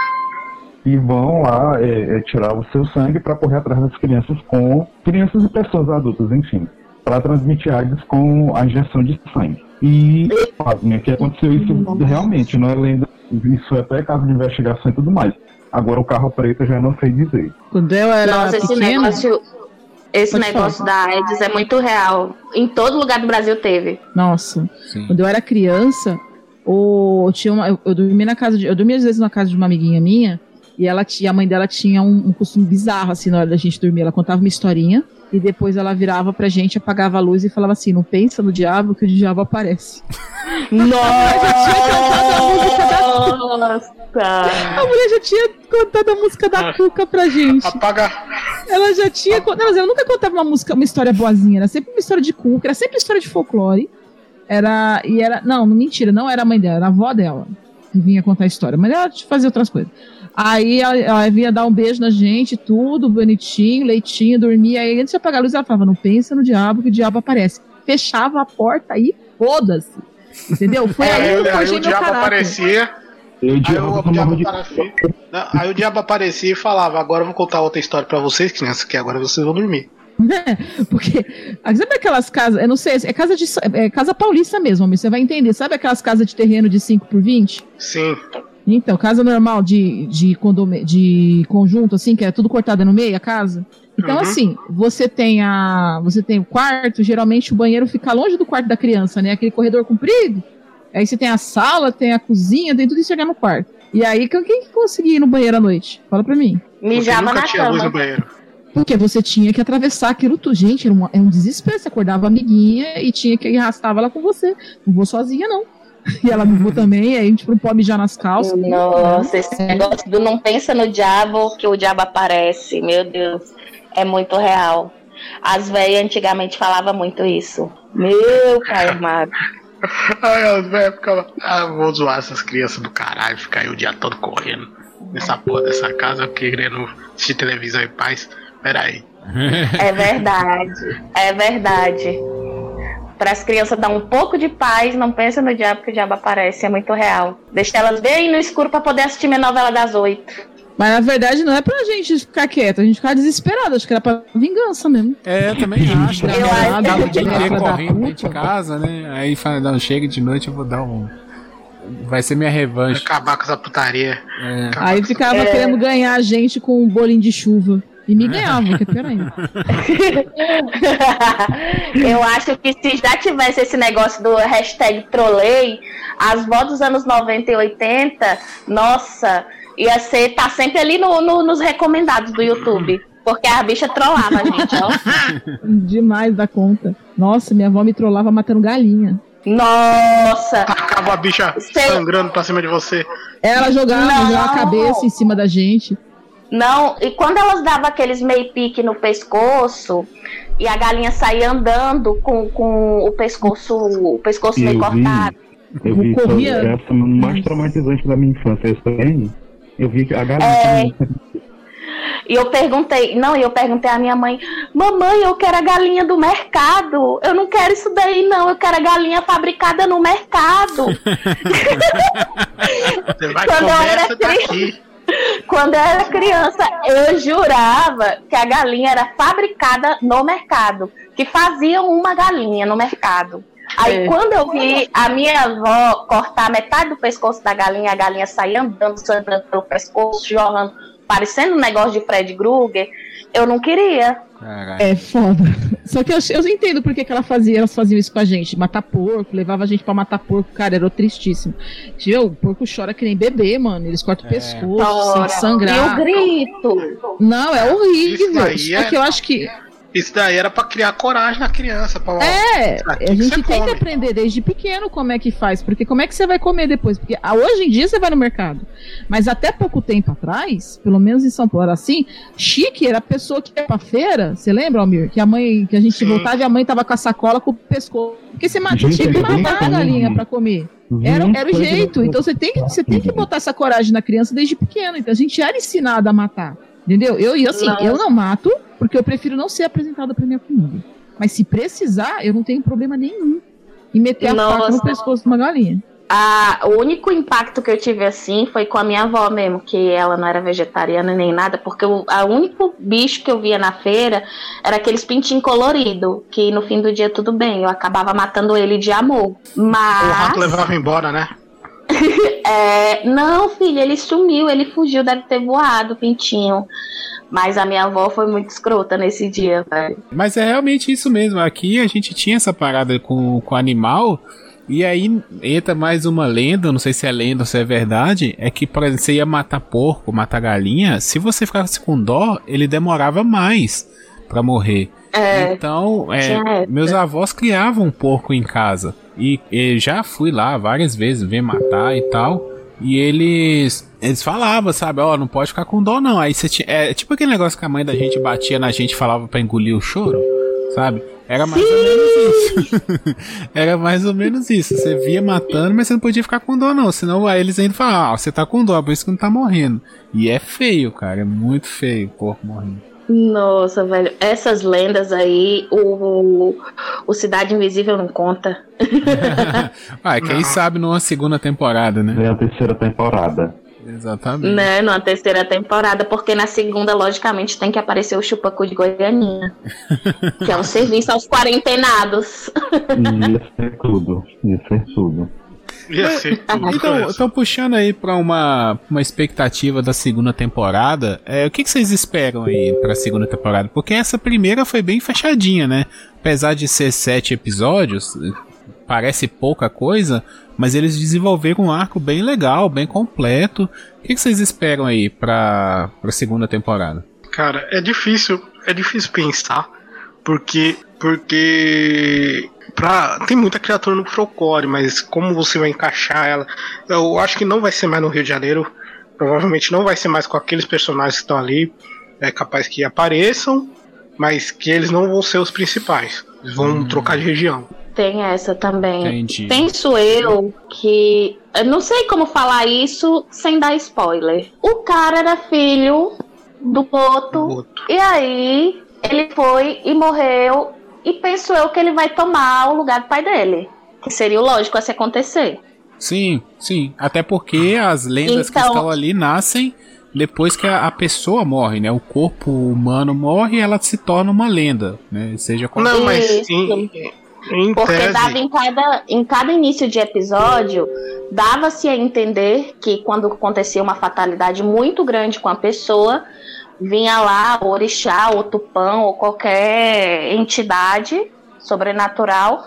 E: e vão lá é, é, tirar o seu sangue para correr atrás das crianças com crianças e pessoas adultas, enfim, para transmitir AIDS com a injeção de sangue. E pasmem, que aconteceu isso realmente, não é lenda, isso é até caso de investigação e tudo mais. Agora o carro preto eu já não sei dizer.
D: Quando eu era
C: Nossa, esse
D: pequena,
C: negócio. Esse
D: Pode
C: negócio da AIDS é muito real. Em todo lugar do Brasil teve.
D: nossa,
A: Sim.
D: quando eu era criança, o, tinha uma, eu, eu dormi na casa de, eu dormi às vezes na casa de uma amiguinha minha, e ela tinha, a mãe dela tinha um, um costume bizarro assim na hora da gente dormir, ela contava uma historinha e depois ela virava pra gente, apagava a luz e falava assim: "Não pensa no diabo que o diabo aparece".
C: Nossa!
D: A mulher já tinha contado a música da Cuca pra gente.
G: Apaga.
D: Ela já tinha. Não, mas ela nunca contava uma música, uma história boazinha. Era sempre uma história de cuca, era sempre história de folclore. Era. E era. Não, não mentira, não era a mãe dela, era a avó dela que vinha contar a história. Mas ela fazia outras coisas. Aí ela, ela vinha dar um beijo na gente, tudo bonitinho, leitinho, dormia. Aí antes de apagar a luz, ela falava: Não pensa no diabo, que o diabo aparece. Fechava a porta e foda-se. Entendeu? Foi aí,
G: Aí,
D: que eu
G: aí o diabo
D: caráter.
G: aparecia. Aí
E: diabo
G: o, diabo
E: de-
G: aparecia. Não, aí o diabo aparecia e falava: Agora eu vou contar outra história pra vocês, crianças, que agora vocês vão dormir.
D: Porque, ah, sabe aquelas casas, eu não sei, é casa de é casa paulista mesmo, você vai entender. Sabe aquelas casas de terreno de 5 por 20?
G: Sim.
D: Então, casa normal de, de, condome, de conjunto, assim, que é tudo cortado no meio, a casa. Então,
G: Uhum.
D: assim, você tem a. Você tem o quarto, geralmente o banheiro fica longe do quarto da criança, né? Aquele corredor comprido. Aí você tem a sala, tem a cozinha, tem tudo isso chegar no quarto. E aí, quem que conseguia ir no banheiro à noite? Fala pra mim.
G: Porque
C: Mijava
G: nunca
C: na
G: tinha luz no
C: cama.
G: banheiro.
D: Porque você tinha que atravessar aquilo tudo. Gente, era, uma- é um desespero. Você acordava a amiguinha e tinha que arrastava ela com você. Não vou sozinha, não. E ela não vou também, aí a gente não pode mijar nas calças.
C: Nossa, esse negócio do não pensa no diabo que o diabo aparece. Meu Deus. É muito real. As velhas antigamente falavam muito isso. Meu pai amado.
G: Ai, as velhas ficavam. Ah, vou zoar essas crianças do caralho, ficar aí o dia todo correndo nessa porra dessa casa, querendo assistir televisão em paz. Pera aí.
C: É verdade. É verdade. Para as crianças dar um pouco de paz, não pensa no diabo que o diabo aparece. É muito real. Deixa elas bem no escuro para poder assistir minha novela das oito.
D: Mas na verdade não é pra gente ficar quieto, a gente ficar desesperado. Acho que era pra vingança mesmo.
A: É, eu também acho. né?
D: Eu
C: acho que
A: dia
C: é
D: da
A: correndo dentro de casa, né? Aí fala, não, chega de noite, eu vou dar um. Vai ser minha revanche.
G: Acabar com essa putaria.
A: É.
D: Aí ficava
C: É.
D: querendo ganhar a gente com um bolinho de chuva. E me ganhava, que é pior ainda.
C: Eu acho que se já tivesse esse negócio do hashtag trolei, as vozes dos anos 90 e 80, nossa, ia ser, tá sempre ali no, no- nos recomendados do YouTube. Porque a bicha trollava a gente, ó.
D: Demais da conta. Nossa, minha avó me trollava matando galinha.
C: Nossa!
G: Acaba a bicha
C: Sei.
G: sangrando pra cima de você.
D: Ela jogava,
C: Não.
D: jogava a cabeça em cima da gente.
C: Não, e quando elas davam aqueles meio pique no pescoço e a galinha saía andando com, com o pescoço, o pescoço meio
E: Eu vi,
C: cortado.
E: eu vi essa mais traumatizante da minha infância, essa aí. Eu vi que a
C: É.
E: galinha.
C: E eu perguntei, não, e eu perguntei à minha mãe, mamãe, eu quero a galinha do mercado. Eu não quero isso daí, não. Eu quero a galinha fabricada no mercado.
G: Você vai
C: Quando eu era
G: daqui.
C: Quando eu era criança, eu jurava que a galinha era fabricada no mercado, que faziam uma galinha no mercado. Aí
D: É.
C: quando eu vi a minha avó cortar metade do pescoço da galinha, a galinha sair andando, sangrando pelo pescoço, jorrando, parecendo um negócio de Fred Krueger, eu não queria.
A: Caralho.
D: É foda. Só que eu, eu entendo por que, que ela fazia, elas faziam isso com a gente. Matar porco, levava a gente pra matar porco, cara, era tristíssimo. Tio, o porco chora que nem bebê, mano. Eles cortam o
A: É.
D: pescoço,
C: Ora,
D: sem sangrar.
C: E o grito.
D: Não, é horrível.
G: Isso aí
D: Só
G: é-
D: que eu acho que.
G: Isso daí era pra criar coragem na criança. Pra...
D: É,
G: que
D: a
G: que
D: gente
G: você
D: tem que
G: come?
D: aprender desde pequeno como é que faz, porque como é que você vai comer depois? Porque ah, hoje em dia você vai no mercado, mas até pouco tempo atrás, pelo menos em São Paulo era assim, chique era a pessoa que ia pra feira, você lembra, Almir? Que a mãe, que a gente
G: Sim.
D: voltava e a mãe tava com a sacola com o pescoço, porque você
E: Gente,
D: tinha que
E: é
D: matar a galinha pra comer. Era, era o jeito, então você tem, que, você tem que botar essa coragem na criança desde pequeno, então a gente era ensinado a matar. Entendeu? Eu, e assim,
C: Nossa.
D: eu não mato, porque eu prefiro não ser apresentada pra minha comida. Mas se precisar, eu não tenho problema nenhum em meter a faca no pescoço de uma galinha.
C: Ah, o único impacto que eu tive assim foi com a minha avó mesmo, que ela não era vegetariana nem nada, porque o a único bicho que eu via na feira era aqueles pintinhos coloridos, que no fim do dia tudo bem, eu acabava matando ele de amor.
G: O rato
C: Mas.
G: levava embora, né?
C: É, não, filho, ele sumiu, ele fugiu, deve ter voado, o pintinho. Mas a minha avó foi muito escrota nesse dia, velho.
A: Mas é realmente isso mesmo. Aqui a gente tinha essa parada com, com animal. E aí entra mais uma lenda, não sei se é lenda ou se é verdade, é que por exemplo, você ia matar porco, matar galinha, se você ficasse com dó, ele demorava mais pra morrer.
C: É,
A: Então, é, meus avós criavam um porco em casa. E, e já fui lá várias vezes ver matar e tal. E eles eles falavam, sabe? Ó, não pode ficar com dó, não. Aí você tinha. É tipo aquele negócio que a mãe da gente batia na gente e falava pra engolir o choro, sabe? Era mais ou menos isso. Era mais ou menos isso. Você via matando, mas você não podia ficar com dó, não. Senão aí eles ainda falavam, ah, você tá com dó, por isso que não tá morrendo. E é feio, cara. É muito feio o porco morrendo.
C: Nossa, velho, essas lendas aí, o, o Cidade Invisível não conta.
A: ah, quem
G: Não.
A: sabe numa segunda temporada, né?
E: Vem a terceira temporada.
A: Exatamente.
C: Né, numa terceira temporada, porque na segunda, logicamente, tem que aparecer o Chupacu de Goianinha. que é um serviço aos quarentenados.
E: Ia ser tudo. Ia ser tudo.
G: Tudo
A: Então, então puxando aí pra uma, uma expectativa da segunda temporada, é, o que, que vocês esperam aí pra segunda temporada? Porque essa primeira foi bem fechadinha, né? Apesar de ser sete episódios, parece pouca coisa, mas eles desenvolveram um arco bem legal, bem completo. O que, que vocês esperam aí pra, pra segunda temporada?
G: Cara, é difícil, é difícil pensar, porque porque pra, tem muita criatura no Procore, mas como você vai encaixar ela? Eu acho que não vai ser mais no Rio de Janeiro, provavelmente não vai ser mais com aqueles personagens que estão ali, é capaz que apareçam, mas que eles não vão ser os principais. Eles vão trocar de região.
C: Tem essa também.
A: Entendi.
C: Penso eu que. Eu não sei como falar isso sem dar spoiler. O cara era filho do Boto.
G: Boto.
C: E aí ele foi e morreu. E penso eu que ele vai tomar o lugar do pai dele. Que seria o lógico a se acontecer.
A: Sim, sim. Até porque as lendas que
C: Então-
A: estão ali nascem depois que a, a pessoa morre, né? O corpo humano morre e ela se torna uma lenda, né? Seja qual
G: Não, mas
C: Isso.
G: em, em
C: Porque
G: tese,
C: dava em cada, em cada início de episódio, dava-se a entender que quando acontecia uma fatalidade muito grande com a pessoa, vinha lá o orixá, o tupã, ou qualquer entidade sobrenatural,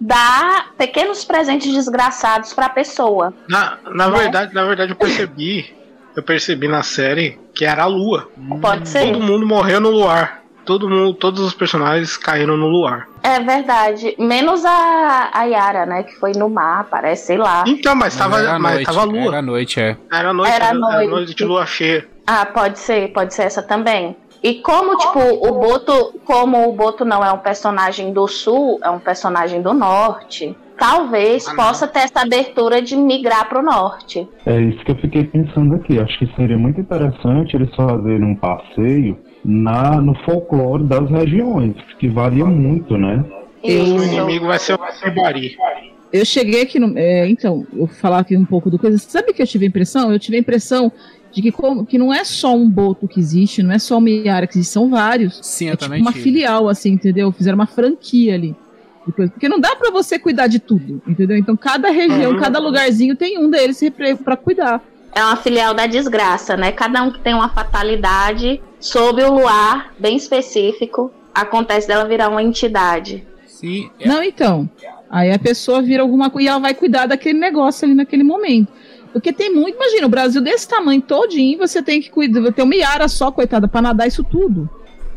C: dar pequenos presentes desgraçados para a pessoa.
G: na, na
C: né?
G: verdade, na verdade eu percebi, eu percebi na série que era a lua.
C: Pode ser?
G: Todo mundo morreu no luar. Todo mundo, todos os personagens caíram no luar.
C: É verdade. Menos a, a Yara, né? Que foi no mar, parece, sei lá.
G: Então, mas,
A: Mas
G: tava,
A: era
G: mas
A: noite,
G: tava a lua.
A: Era noite, é.
G: Era noite,
C: Era
G: era,
C: noite.
G: noite de lua cheia.
C: Ah, pode ser, pode ser essa também. E como, tipo, o Boto, como o Boto não é um personagem do sul, é um personagem do norte, talvez
G: Ah,
C: possa ter essa abertura de migrar pro norte.
E: É isso que eu fiquei pensando aqui. Acho que seria muito interessante eles fazerem um passeio na, no folclore das regiões, que varia muito, né?
G: O
C: Isso.
G: inimigo vai ser o Bari.
D: Eu cheguei aqui no. é, então, eu vou falar aqui um pouco do coisa. Sabe o que eu tive a impressão? Eu tive a impressão de que, como, que não é só um boto que existe, não é só uma Iara que existe, são vários.
A: Sim,
D: É
A: eu
D: tipo uma filial, assim, entendeu? Fizeram uma franquia ali. Porque não dá pra você cuidar de tudo, entendeu? Então cada região,
G: Uhum.
D: cada lugarzinho tem um deles pra- pra cuidar.
C: É uma filial da desgraça, né? Cada um que tem uma fatalidade sob o luar bem específico, acontece dela virar uma entidade.
A: Sim, é-
D: Não, então. Aí a pessoa vira alguma coisa e ela vai cuidar daquele negócio ali naquele momento. Porque tem muito, imagina, o Brasil desse tamanho todinho, você tem que cuidar, ter uma Iara só, coitada, pra nadar isso tudo.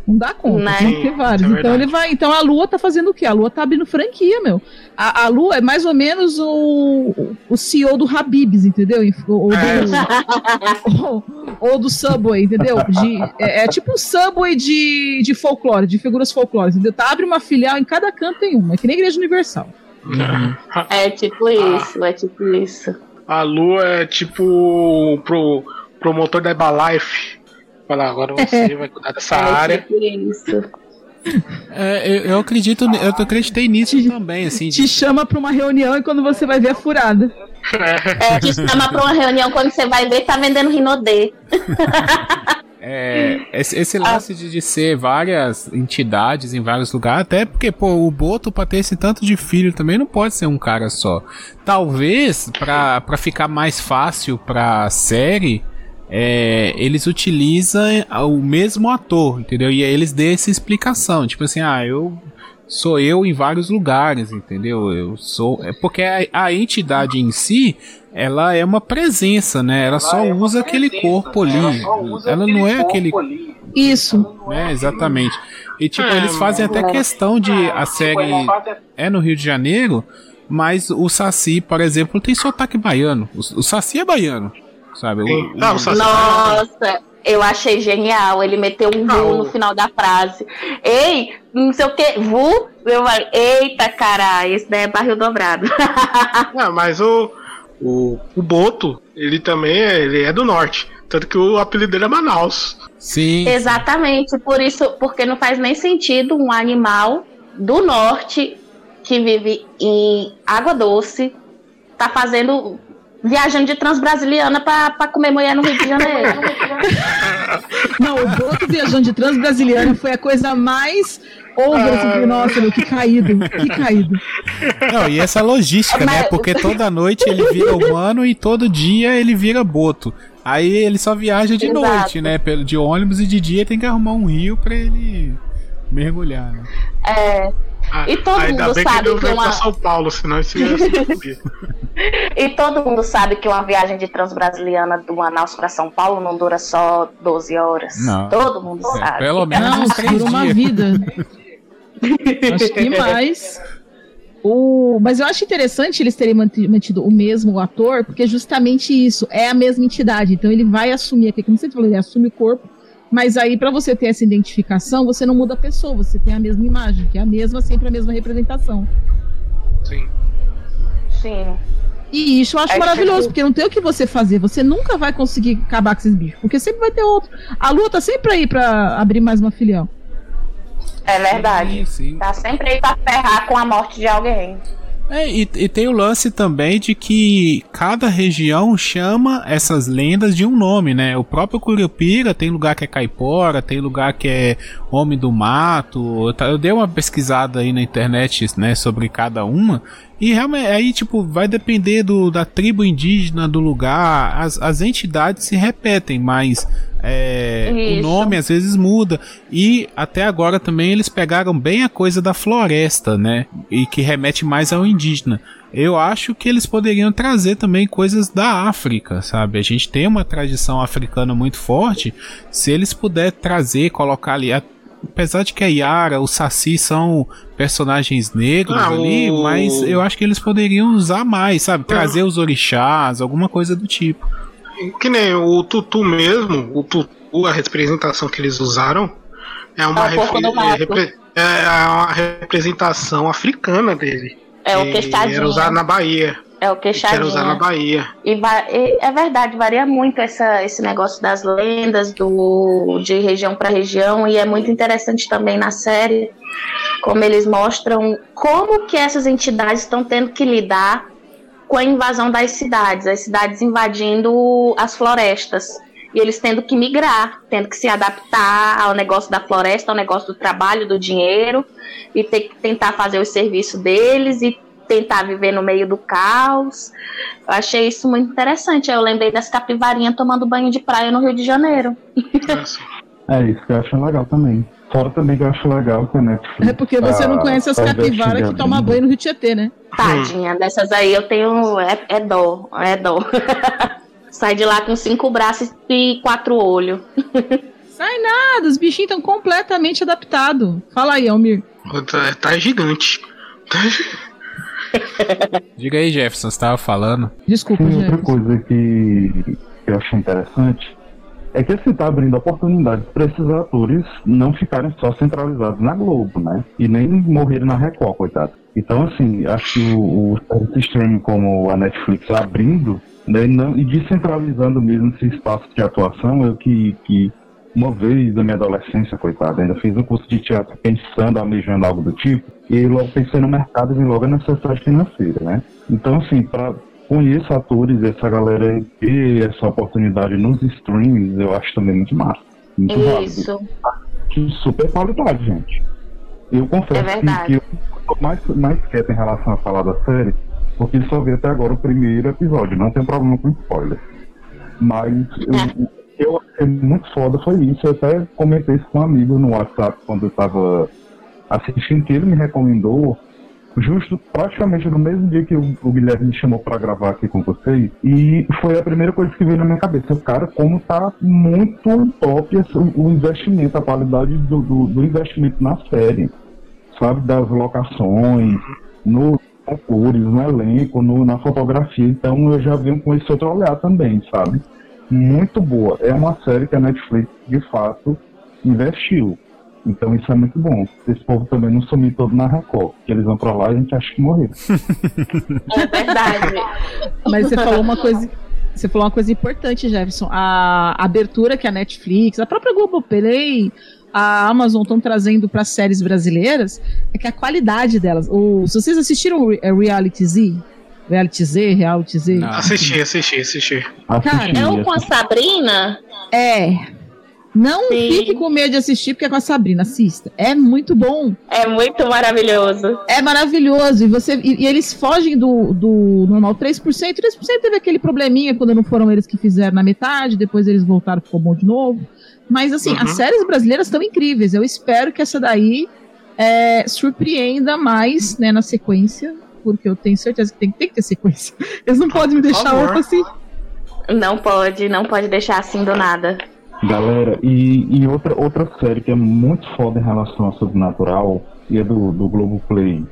D: Não dá conta,
C: Né?
D: tem que ter vários.
G: Isso é
D: então ele vai. Então a Lua tá fazendo o quê? A Lua tá abrindo franquia, meu. A, a Lua é mais ou menos o, o CEO do Habibs, entendeu? Ou do, ou, ou do Subway, entendeu? De, é, é tipo um Subway de, de folclore, de figuras folclóricas, entendeu? Tá, abre uma filial, em cada canto tem uma, é que nem Igreja Universal.
C: É tipo isso, é tipo isso.
G: A Lu é tipo pro, promotor da Herbalife. Falar, agora você vai cuidar dessa
C: é
G: área.
C: isso.
A: é, eu, eu acredito, eu acreditei nisso
D: Te-
A: também, assim.
D: Te chama pra uma reunião e quando você vai ver a furada.
C: É, te chama pra uma reunião quando você vai ver, tá vendendo Rinodê.
A: É, esse, esse lance de, de ser várias entidades em vários lugares, até porque, pô, o Boto, pra ter esse tanto de filho, também não pode ser um cara só. Talvez, pra, pra ficar mais fácil pra série, é, eles utilizam o mesmo ator, entendeu? E aí eles dêem essa explicação, tipo assim, ah, eu sou eu em vários lugares, entendeu? Eu sou. É porque a, a entidade em si, ela é uma presença, né? Ela só usa aquele corpo ali. Ela não é aquele.
D: Isso.
A: Né, exatamente. E tipo,
G: É,
A: eles fazem até questão de a série é no Rio de Janeiro, mas o Saci, por exemplo, tem sotaque baiano. O, o Saci é baiano, sabe? O-
G: Não, o Saci-
C: Nossa, eu achei genial. Ele meteu um
G: Não.
C: vu no final da frase. Ei, não sei o que, vu? Eu falei, eita, caralho, esse daí é barril dobrado.
G: Não, mas o, o, o Boto, ele também é, ele é do norte. Tanto que o apelido dele é Manaus.
A: Sim.
C: Exatamente, por isso, porque não faz nem sentido um animal do norte que vive em água doce tá fazendo viajando de transbrasiliana pra, pra comer mulher no Rio de Janeiro.
D: Não, o Boto viajando de Transbrasiliana foi a coisa mais over, assim, que, nossa, meu, que caído, que caído.
A: Não, e essa logística, né? Porque toda noite ele vira humano e todo dia ele vira boto. Aí ele só viaja de
C: Exato.
A: noite, né? pelo- De ônibus e de dia tem que arrumar um rio pra ele mergulhar, né?
C: É,
G: Ah,
C: E todo
G: Ainda
C: mundo
G: bem que
C: sabe que
G: veio
C: uma-
G: pra São Paulo, senão isso ia se.
C: e todo mundo sabe que uma viagem de transbrasiliana do Manaus pra São Paulo não dura só 12 horas.
A: Não.
C: Todo mundo
A: É,
C: sabe.
A: pelo menos
D: Não,
A: três
D: dura uma
A: dias.
D: vida. Acho que mais. O... Mas eu acho interessante eles terem manti- mantido o mesmo ator, porque é justamente isso, é a mesma entidade. Então ele vai assumir aqui, como você falou, ele assume o corpo, mas aí pra você ter essa identificação, você não muda a pessoa, você tem a mesma imagem, que é a mesma, sempre a mesma representação.
G: Sim.
C: Sim.
D: E isso eu acho
C: É
D: maravilhoso,
C: tipo-
D: porque não tem o que você fazer. Você nunca vai conseguir acabar com esses bichos, porque sempre vai ter outro. A Lua tá sempre aí pra abrir mais uma filial.
C: É verdade.
A: Sim, sim.
C: Tá sempre aí pra ferrar com a morte de alguém.
A: É, e, e tem o lance também de que cada região chama essas lendas de um nome, né? O próprio Curupira tem lugar que é caipora, tem lugar que é homem do mato. Eu, dei uma pesquisada aí na internet, né, sobre cada uma. E realmente aí, tipo, vai depender do, da tribo indígena, do lugar. As, as entidades se repetem, mas é, o nome às vezes muda. E até agora também eles pegaram bem a coisa da floresta, né? E que remete mais ao indígena. Eu acho que eles poderiam trazer também coisas da África, sabe? A gente tem uma tradição africana muito forte. Se eles puderem trazer, colocar ali. a- Apesar de que a Yara, o Saci são personagens negros
G: Ah,
A: ali,
G: o-
A: mas eu acho que eles poderiam usar mais, sabe? Trazer os orixás, alguma coisa do tipo.
G: Que nem o Tutu mesmo, o, tu, Tutu, a representação que eles usaram, é uma,
C: É
G: é repre- é uma representação africana dele.
C: É o
G: que
C: queixadinho.
G: Era usado na Bahia.
C: É o
G: Que era
C: queixadinho.
G: usado na Bahia.
C: E, e é verdade, varia muito essa, esse negócio das lendas do, de região para região e é muito interessante também na série como eles mostram como que essas entidades estão tendo que lidar com a invasão das cidades, as cidades invadindo as florestas e eles tendo que migrar, tendo que se adaptar ao negócio da floresta, ao negócio do trabalho, do dinheiro e ter que tentar fazer o serviço deles e tentar viver no meio do caos. Eu achei isso muito interessante. Eu lembrei das capivarinhas tomando banho de praia no Rio de Janeiro.
G: Nossa.
E: É isso que eu acho legal também. Fora também que eu acho legal que a Netflix.
D: É porque você não
E: tá-
D: conhece as
E: tá
D: capivaras que tomam banho no Rio Tietê, né?
C: Tadinha, dessas aí eu tenho. É, é dó, é dó. Sai de lá com cinco braços e quatro olhos.
D: Sai nada, os bichinhos estão completamente adaptados. Fala aí, Almir.
G: Tá, tá gigante. Tá gi-
A: Diga aí, Jefferson, você tava falando.
D: Desculpa,
E: Sim, outra coisa que, eu achei interessante é que você está abrindo oportunidades para esses atores não ficarem só centralizados na Globo, né? E nem morrerem na Record, coitado. Então, assim, acho que o, o streaming como a Netflix abrindo né, não, e descentralizando mesmo esse espaço de atuação, eu que, que uma vez na minha adolescência, coitado, ainda fiz um curso de teatro pensando, almejando algo do tipo, e logo pensei no mercado e vi logo a necessidade financeira, né? Então, assim, para conheço atores, essa galera ter essa oportunidade nos streams, eu acho também muito massa. Muito válido.
C: Isso.
E: De super qualidade, gente. Eu confesso
C: É
E: que, que eu tô mais, mais quieto em relação a falar da série, porque só vi até agora o primeiro episódio, não tem problema com spoiler. Mas eu, que eu achei muito foda foi isso. Eu até comentei isso com um amigo no WhatsApp quando eu tava assistindo, que ele me recomendou justo praticamente no mesmo dia que o, Guilherme me chamou para gravar aqui com vocês. E foi a primeira coisa que veio na minha cabeça. Cara, como tá muito top o investimento, a qualidade do, do, do investimento na série. Sabe, das locações, nos atores, no elenco, no, na fotografia. Então eu já venho com esse outro olhar também, sabe? Muito boa. É uma série que a Netflix, de fato, investiu. Então isso é muito bom. Esse povo também não sumir todo na Record. Que eles vão pra lá e a gente acha que morreu.
C: É verdade.
D: Mas você falou uma coisa. Você falou uma coisa importante, Jefferson. A abertura que a Netflix, a própria Globoplay, a Amazon estão trazendo para séries brasileiras é que a qualidade delas. O, se vocês assistiram é Reality Z, Reality Z, Reality Z,
A: Não.
G: Assisti, assisti, assisti.
E: Assisti,
C: É o com a. Sabrina?
D: é. Não
C: Sim.
D: fique com medo de assistir porque é com a Sabrina, assista. É muito bom.
C: É muito maravilhoso.
D: É maravilhoso. E, você, e, e eles fogem do, do normal 3%. 3% teve aquele probleminha quando não foram eles que fizeram na metade, depois eles voltaram, ficou bom de novo. Mas assim,
G: Uhum.
D: as séries brasileiras estão incríveis. Eu espero que essa daí é, surpreenda mais né, na sequência, porque eu tenho certeza que tem, tem que ter sequência. Eles não podem me deixar louco assim.
C: Não pode, não pode deixar assim do nada.
E: Galera, e, e outra, outra série que é muito foda em relação ao sobrenatural e é do, do Globoplay.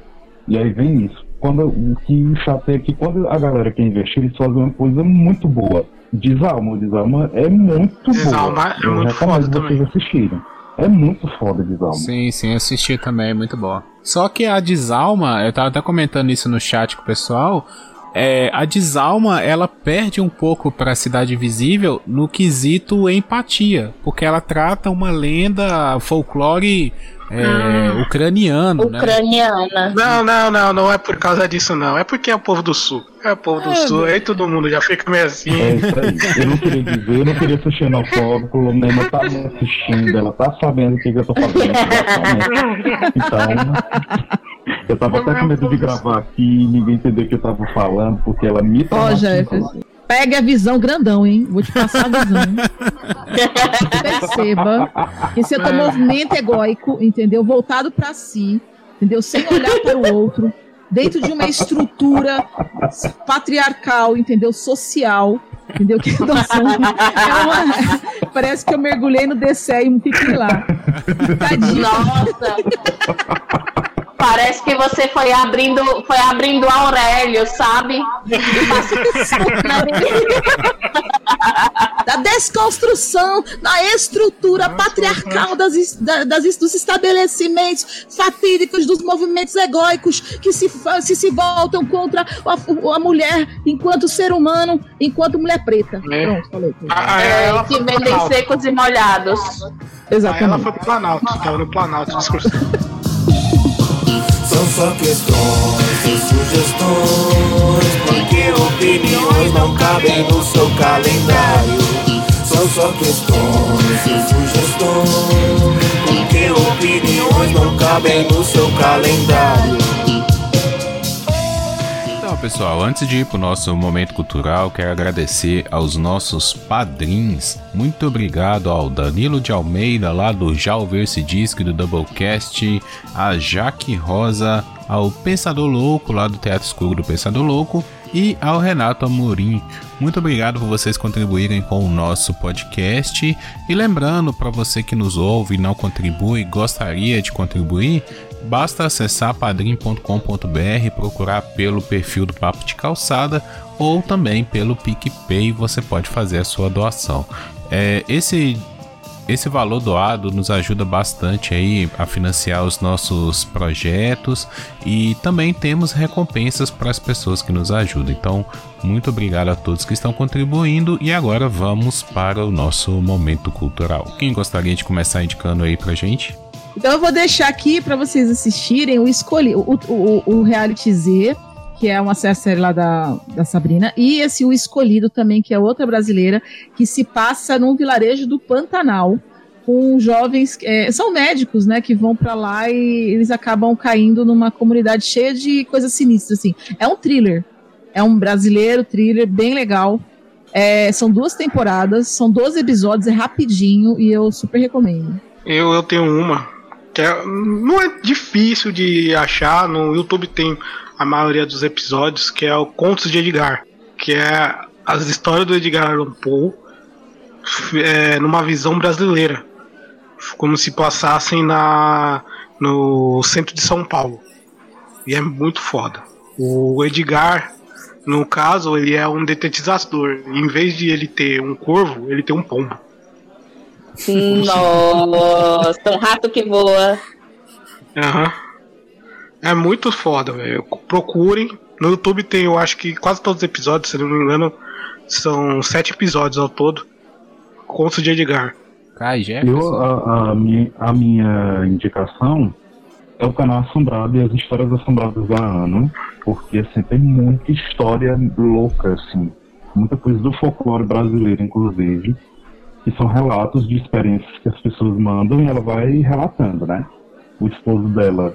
E: E aí vem isso. Quando, o que chateia é que quando a galera quer investir, eles fazem uma coisa muito boa. Desalma, o Desalma é muito
G: Desalma
E: boa.
G: é
E: Eu
G: muito
E: recomendo
G: foda
E: vocês
G: também.
E: assistirem. É muito foda Desalma.
A: Sim, sim, assisti também, é muito boa. Só que a Desalma, eu tava até comentando isso no chat com o pessoal. É, a Desalma, ela perde um pouco pra Cidade Invisível no quesito empatia, porque ela trata uma lenda folclore é,
C: Ah.
A: ucraniano, né?
C: Ucraniana.
G: Não, não, não, não é por causa disso, não. É porque é o povo do sul. É o povo do
A: É,
G: sul. Aí todo mundo já fica meio assim.
E: É isso aí. Eu não queria dizer, eu não queria ser xenofóbico, a Lema tá me assistindo, ela tá sabendo o que, que eu tô fazendo. Então, eu tava até com medo de gravar aqui e ninguém entender o que eu tava falando, porque ela me
D: Ó,
E: traumatizou.
D: Jefferson. Pega a visão grandão, hein? Vou te passar a visão. Perceba que esse é movimento egóico, entendeu? Voltado pra si, entendeu? Sem olhar para o outro, dentro de uma estrutura patriarcal, entendeu? Social, entendeu? Que nós somos- é uma- Parece que eu mergulhei no DCE e fiquei lá. Tadinho.
C: Nossa! Parece que você foi abrindo, foi abrindo Aurélio, sabe?
D: Da desconstrução da estrutura patriarcal das, das dos estabelecimentos fatídicos dos movimentos egóicos que se, se, se voltam contra a, a mulher enquanto ser humano, enquanto mulher preta.
G: É.
D: Pronto, falei.
G: A-
C: É, que
G: pro
C: vendem secos e molhados.
G: Aí
D: Exatamente.
G: ela foi pro Planalto, tava no Planalto discursando.
H: São só questões e sugestões, porque opiniões não cabem no seu calendário. São só questões e sugestões, porque opiniões não cabem no seu calendário.
A: Pessoal, antes de ir pro nosso momento cultural, quero agradecer aos nossos padrinhos. Muito obrigado ao Danilo de Almeida, lá do Já Ouvir Se Disc do Doublecast, a Jaque Rosa, ao Pensador Louco, lá do Teatro Escuro do Pensador Louco, e ao Renato Amorim. Muito obrigado por vocês contribuírem com o nosso podcast. E lembrando, para você que nos ouve e não contribui, gostaria de contribuir, basta acessar padrim.com.br, procurar pelo perfil do Papo de Calçada ou também pelo PicPay você pode fazer a sua doação. É, esse esse valor doado nos ajuda bastante aí a financiar os nossos projetos e também temos recompensas para as pessoas que nos ajudam. Então, muito obrigado a todos que estão contribuindo e agora vamos para o nosso momento cultural. Quem gostaria de começar indicando aí pra gente?
D: Então eu vou deixar aqui para vocês assistirem o escolhi o, o, o Reality Z, que é uma série lá da, da Sabrina, e esse O Escolhido também, que é outra brasileira, que se passa num vilarejo do Pantanal, com jovens, é, são médicos, né, que vão para lá e eles acabam caindo numa comunidade cheia de coisas sinistras, assim. É um thriller, é um brasileiro thriller bem legal. É, são duas temporadas, são 12 episódios, é rapidinho e eu super recomendo.
G: Eu, eu tenho uma é- não é difícil de achar. No YouTube tem a maioria dos episódios, que é o Contos de Edgar, que é as histórias do Edgar Allan Poe é, numa visão brasileira, como se passassem na no centro de São Paulo. E é muito foda. O Edgar, no caso, ele é um detetizador. Em vez de ele ter um corvo, ele tem um pombo.
C: Nossa, um rato que voa.
G: Aham. É muito foda, velho. Procurem. No YouTube tem, eu acho que quase todos os episódios, se não me engano, são sete episódios ao todo. Contos de Edgar.
A: Kai
E: Eu,
A: Jefferson.
E: a, a minha, a minha indicação é o canal Assombrado e as histórias assombradas da Ana, porque assim, tem muita história louca, assim, muita coisa do folclore brasileiro, inclusive, que são relatos de experiências que as pessoas mandam e ela vai relatando, né? O esposo dela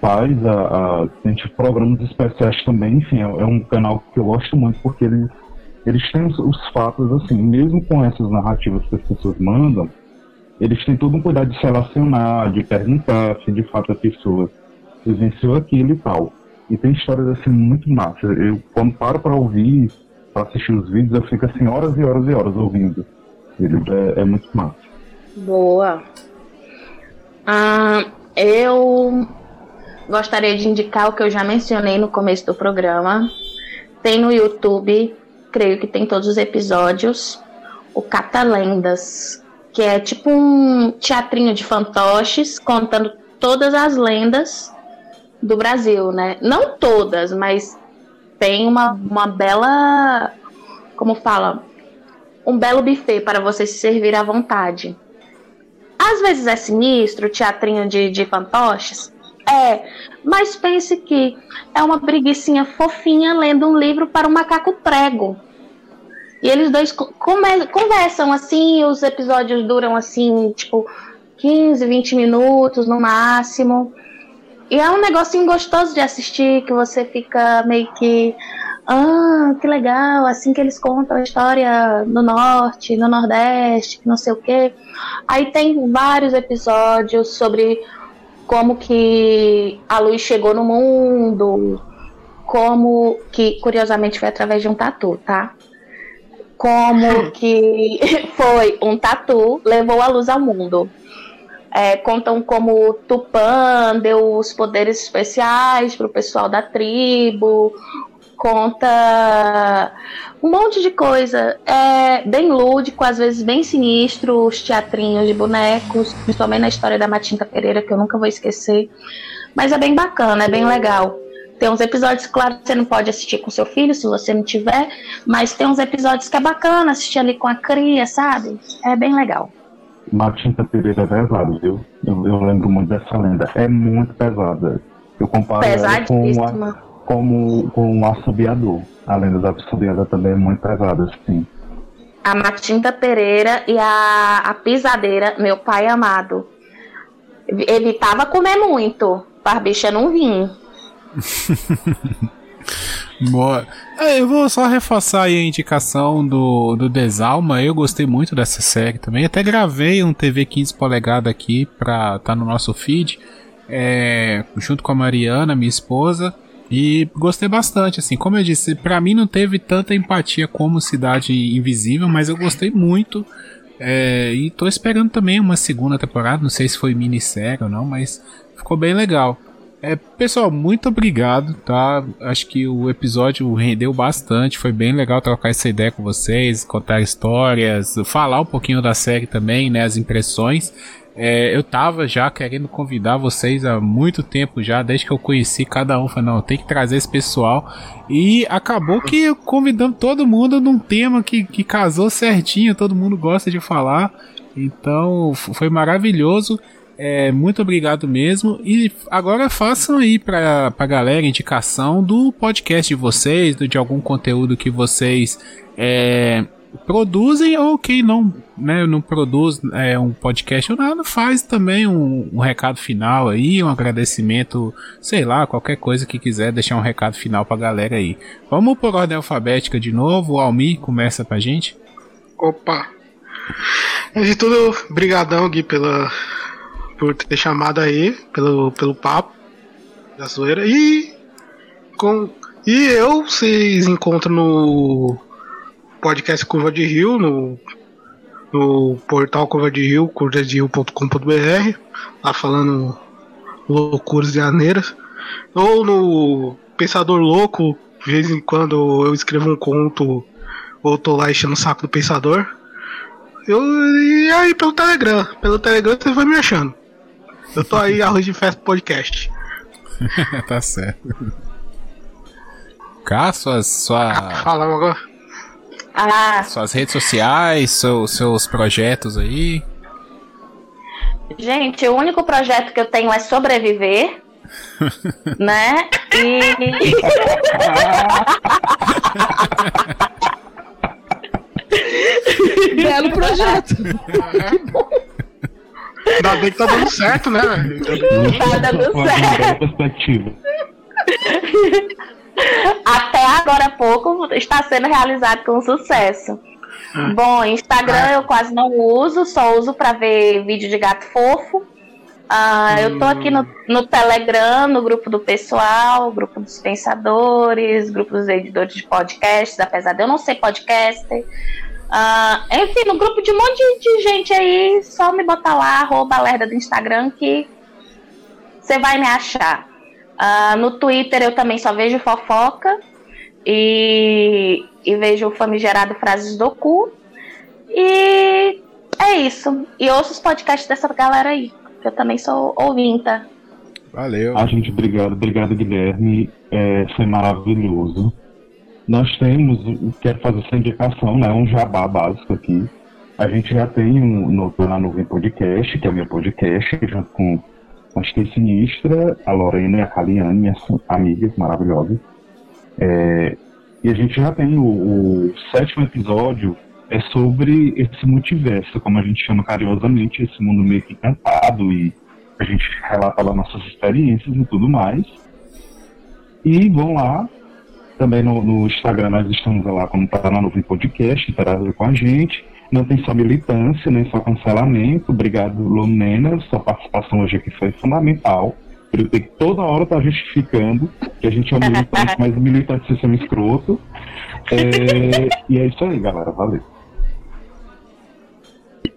E: faz a, a tem tipo, programas especiais também, enfim, é, é um canal que eu gosto muito porque eles eles têm os, os fatos assim, mesmo com essas narrativas que as pessoas mandam, eles têm todo um cuidado de relacionar, de perguntar se de fato a pessoa vivenciou aquilo e tal. E tem histórias assim muito massas. Eu quando paro para ouvir, para assistir os vídeos, eu fico assim horas e horas e horas ouvindo. Eles é, é muito massa.
C: Boa. Ah, eu gostaria de indicar o que eu já mencionei no começo do programa. Tem no YouTube, creio que tem todos os episódios, o Catalendas, que é tipo um teatrinho de fantoches contando todas as lendas do Brasil, né? Não todas, mas tem uma, uma bela. Como fala? Um belo buffet para você se servir à vontade. Às vezes é sinistro, teatrinho de, de fantoches. É, mas pense que é uma preguiçinha fofinha lendo um livro para um macaco prego. E eles dois conversam assim, os episódios duram assim, tipo, 15, 20 minutos no máximo. E é um negocinho gostoso de assistir, que você fica meio que. Ah, que legal, assim que eles contam a história no norte, no nordeste, não sei o quê. Aí tem vários episódios sobre como que a luz chegou no mundo, como que, curiosamente, foi através de um tatu, tá? Como que foi um tatu, levou a luz ao mundo. É, contam como Tupã deu os poderes especiais pro pessoal da tribo, conta um monte de coisa. É bem lúdico, às vezes bem sinistro, os teatrinhos de bonecos, principalmente na história da Matinta Pereira, que eu nunca vou esquecer. Mas é bem bacana, é bem legal. Tem uns episódios, claro, que você não pode assistir com seu filho, se você não tiver, mas tem uns episódios que é bacana assistir ali com a cria, sabe? É bem legal.
E: Matinta Pereira é pesado, viu? Eu, eu lembro muito dessa lenda. É muito pesada. Eu comparo com, a,
C: Pesadíssima.
E: Como, com o assobiador. A lenda da também é muito pesada, assim.
C: A Matinta Pereira e a, a Pisadeira, meu pai amado. Evitava comer muito, para bicha não vir.
A: Boa. É, Eu vou só reforçar aí a indicação do, do Desalma. Eu gostei muito dessa série também. Até gravei um TV 15 polegada aqui pra tá no nosso feed. é, junto com a Mariana, minha esposa. E gostei bastante, assim. Como eu disse, pra mim não teve tanta empatia como Cidade Invisível, mas eu gostei muito. É, e tô esperando também uma segunda temporada. Não sei se foi minissérie ou não, mas ficou bem legal. É, pessoal, muito obrigado, tá? Acho que o episódio rendeu bastante, foi bem legal trocar essa ideia com vocês, contar histórias, falar um pouquinho da série também, né? As impressões. É, eu tava já querendo convidar vocês há muito tempo já, desde que eu conheci cada um. Falei, não, tem que trazer esse pessoal. E acabou que convidamos todo mundo num tema que, que casou certinho, todo mundo gosta de falar. Então foi maravilhoso. É, muito obrigado mesmo. E agora façam aí pra, pra galera indicação do podcast de vocês, de algum conteúdo que vocês é, produzem ou quem não, né, não produz é, um podcast ou nada, faz também um, um recado final aí, um agradecimento, sei lá, qualquer coisa que quiser deixar um recado final pra galera aí. Vamos por ordem alfabética de novo. O Almir começa pra gente.
G: Opa! Antes de tudo, brigadão, Gui, pela, por ter chamado aí, pelo, pelo papo da zoeira. E, com, e eu, vocês encontram no podcast Curva de Rio, no, no portal Curva de Rio, curvaderio.com.br, lá falando loucuras e aneiras. Ou no Pensador Louco, de vez em quando eu escrevo um conto ou tô lá enchendo o saco do Pensador. Eu, e aí pelo Telegram. Pelo Telegram você vai me achando. Eu tô aí, Arroz de Festa Podcast.
A: tá certo. Cá, suas, sua,
G: Fala agora.
C: Ah,
A: suas redes sociais, seu- seus projetos aí.
C: gente, o único projeto que eu tenho é sobreviver. né? E.
D: Belo projeto.
G: Ainda bem que tá dando certo, né, velho?
C: Tá dando
E: Uma
C: certo.
E: perspectiva.
C: Até agora há pouco está sendo realizado com sucesso. Bom, Instagram eu quase não uso, só uso para ver vídeo de gato fofo. Ah, Eu tô aqui no, no Telegram, no grupo do pessoal, grupo dos pensadores, grupo dos editores de podcasts, apesar de eu não ser podcaster. Ah, enfim, no grupo de um monte de, de gente aí, só me botar lá, arroba lerda do Instagram, que você vai me achar. Ah, no Twitter eu também só vejo fofoca e, e vejo o famigerado Frases do Cu. E é isso. E ouço os podcasts dessa galera aí, que eu também sou ouvinta.
A: Valeu.
E: A gente, obrigado, obrigado, Guilherme. É, foi maravilhoso. Nós temos, quero fazer essa indicação, né? Um jabá básico aqui. A gente já tem um no na Nuvem Podcast, que é o meu podcast, junto com a Stay Sinistra, a Lorena e a Kaliane, minhas amigas maravilhosas. É, e a gente já tem o, o sétimo episódio, é sobre esse multiverso, como a gente chama carinhosamente, esse mundo meio que encantado e a gente relata lá nossas experiências e tudo mais. E vão lá, também no, no Instagram nós estamos lá como tá na Nuvem Podcast, interage com a gente. Não tem só militância, nem só cancelamento. Obrigado, Lumena, sua participação hoje aqui foi fundamental. Eu ter que toda hora estar justificando que a gente é um militante, mas o militante se chama escroto. É, e é isso aí, galera. Valeu.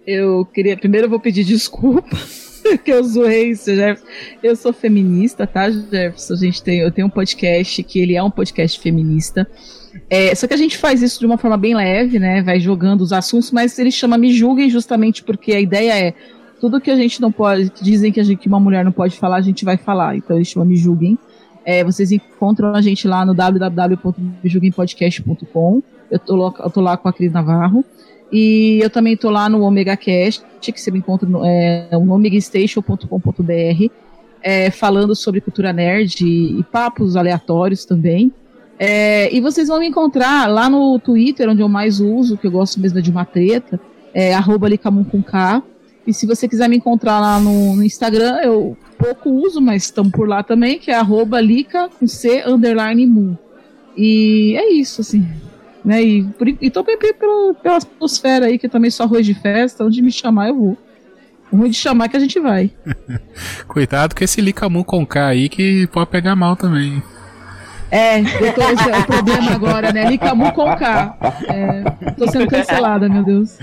D: Eu queria. Primeiro eu vou pedir desculpa. que eu zoei isso, Jefferson. Eu sou feminista, tá, Jefferson? A gente tem, eu tenho um podcast que ele é um podcast feminista. É, só que a gente faz isso de uma forma bem leve, né? Vai jogando os assuntos, mas ele chama Me Julguem justamente porque a ideia é tudo que a gente não pode, dizem que, a gente, que uma mulher não pode falar, a gente vai falar. Então ele chama Me Julguem. É, vocês encontram a gente lá no www.mejulguempodcast.com. Eu tô, eu tô lá com a Cris Navarro. E eu também tô lá no Omega Cast, que você me encontra no, é, no omegastation.com.br, é, falando sobre cultura nerd e, e papos aleatórios também. É, e vocês vão me encontrar lá no Twitter, onde eu mais uso, que eu gosto mesmo de uma treta, é arroba K. E se você quiser me encontrar lá no, no Instagram, eu pouco uso, mas estamos por lá também, que é arroba lica com C underline mu. E é isso, assim. Né? E, por, e tô bem pela, pela atmosfera aí, que é também só arroz de festa, onde me chamar eu vou. Ruim de chamar que a gente vai.
A: Cuidado com esse licamu com K aí que pode pegar mal também.
D: É, esse é o problema agora, né? Licamu com K. É, tô sendo cancelada, meu Deus.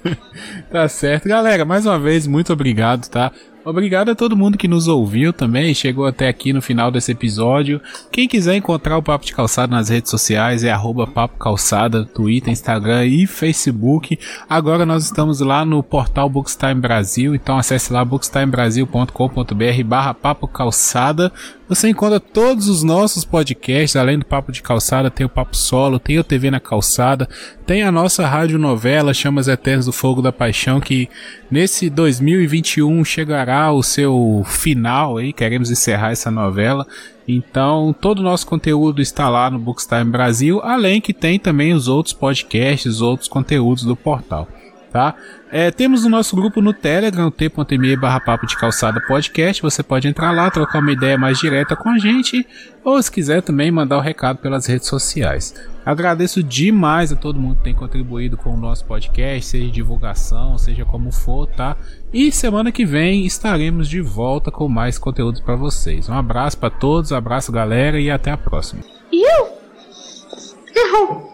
A: tá certo. Galera, mais uma vez, muito obrigado, tá? Obrigado a todo mundo que nos ouviu também, chegou até aqui no final desse episódio. Quem quiser encontrar o Papo de Calçada nas redes sociais é arroba Papo Calçada, Twitter, Instagram e Facebook. Agora nós estamos lá no portal Bookstime Brasil, então acesse lá bookstimebrasil.com.br barra Papo Calçada. Você encontra todos os nossos podcasts, além do Papo de Calçada, tem o Papo Solo, tem o TV na Calçada, tem a nossa rádio novela Chamas Eternas do Fogo da Paixão, que nesse 2021 chegará o seu final aí, queremos encerrar essa novela. Então, todo o nosso conteúdo está lá no Bookstime Brasil, além que tem também os outros podcasts, outros conteúdos do portal tá? É, temos o nosso grupo no Telegram, t.me barra papo de calçada podcast. Você pode entrar lá, trocar uma ideia mais direta com a gente, ou se quiser também mandar o um recado pelas redes sociais. Agradeço demais a todo mundo que tem contribuído com o nosso podcast, seja divulgação, seja como for, tá? E semana que vem estaremos de volta com mais conteúdo para vocês. Um abraço para todos, abraço galera e até a próxima. Eu?
I: Eu?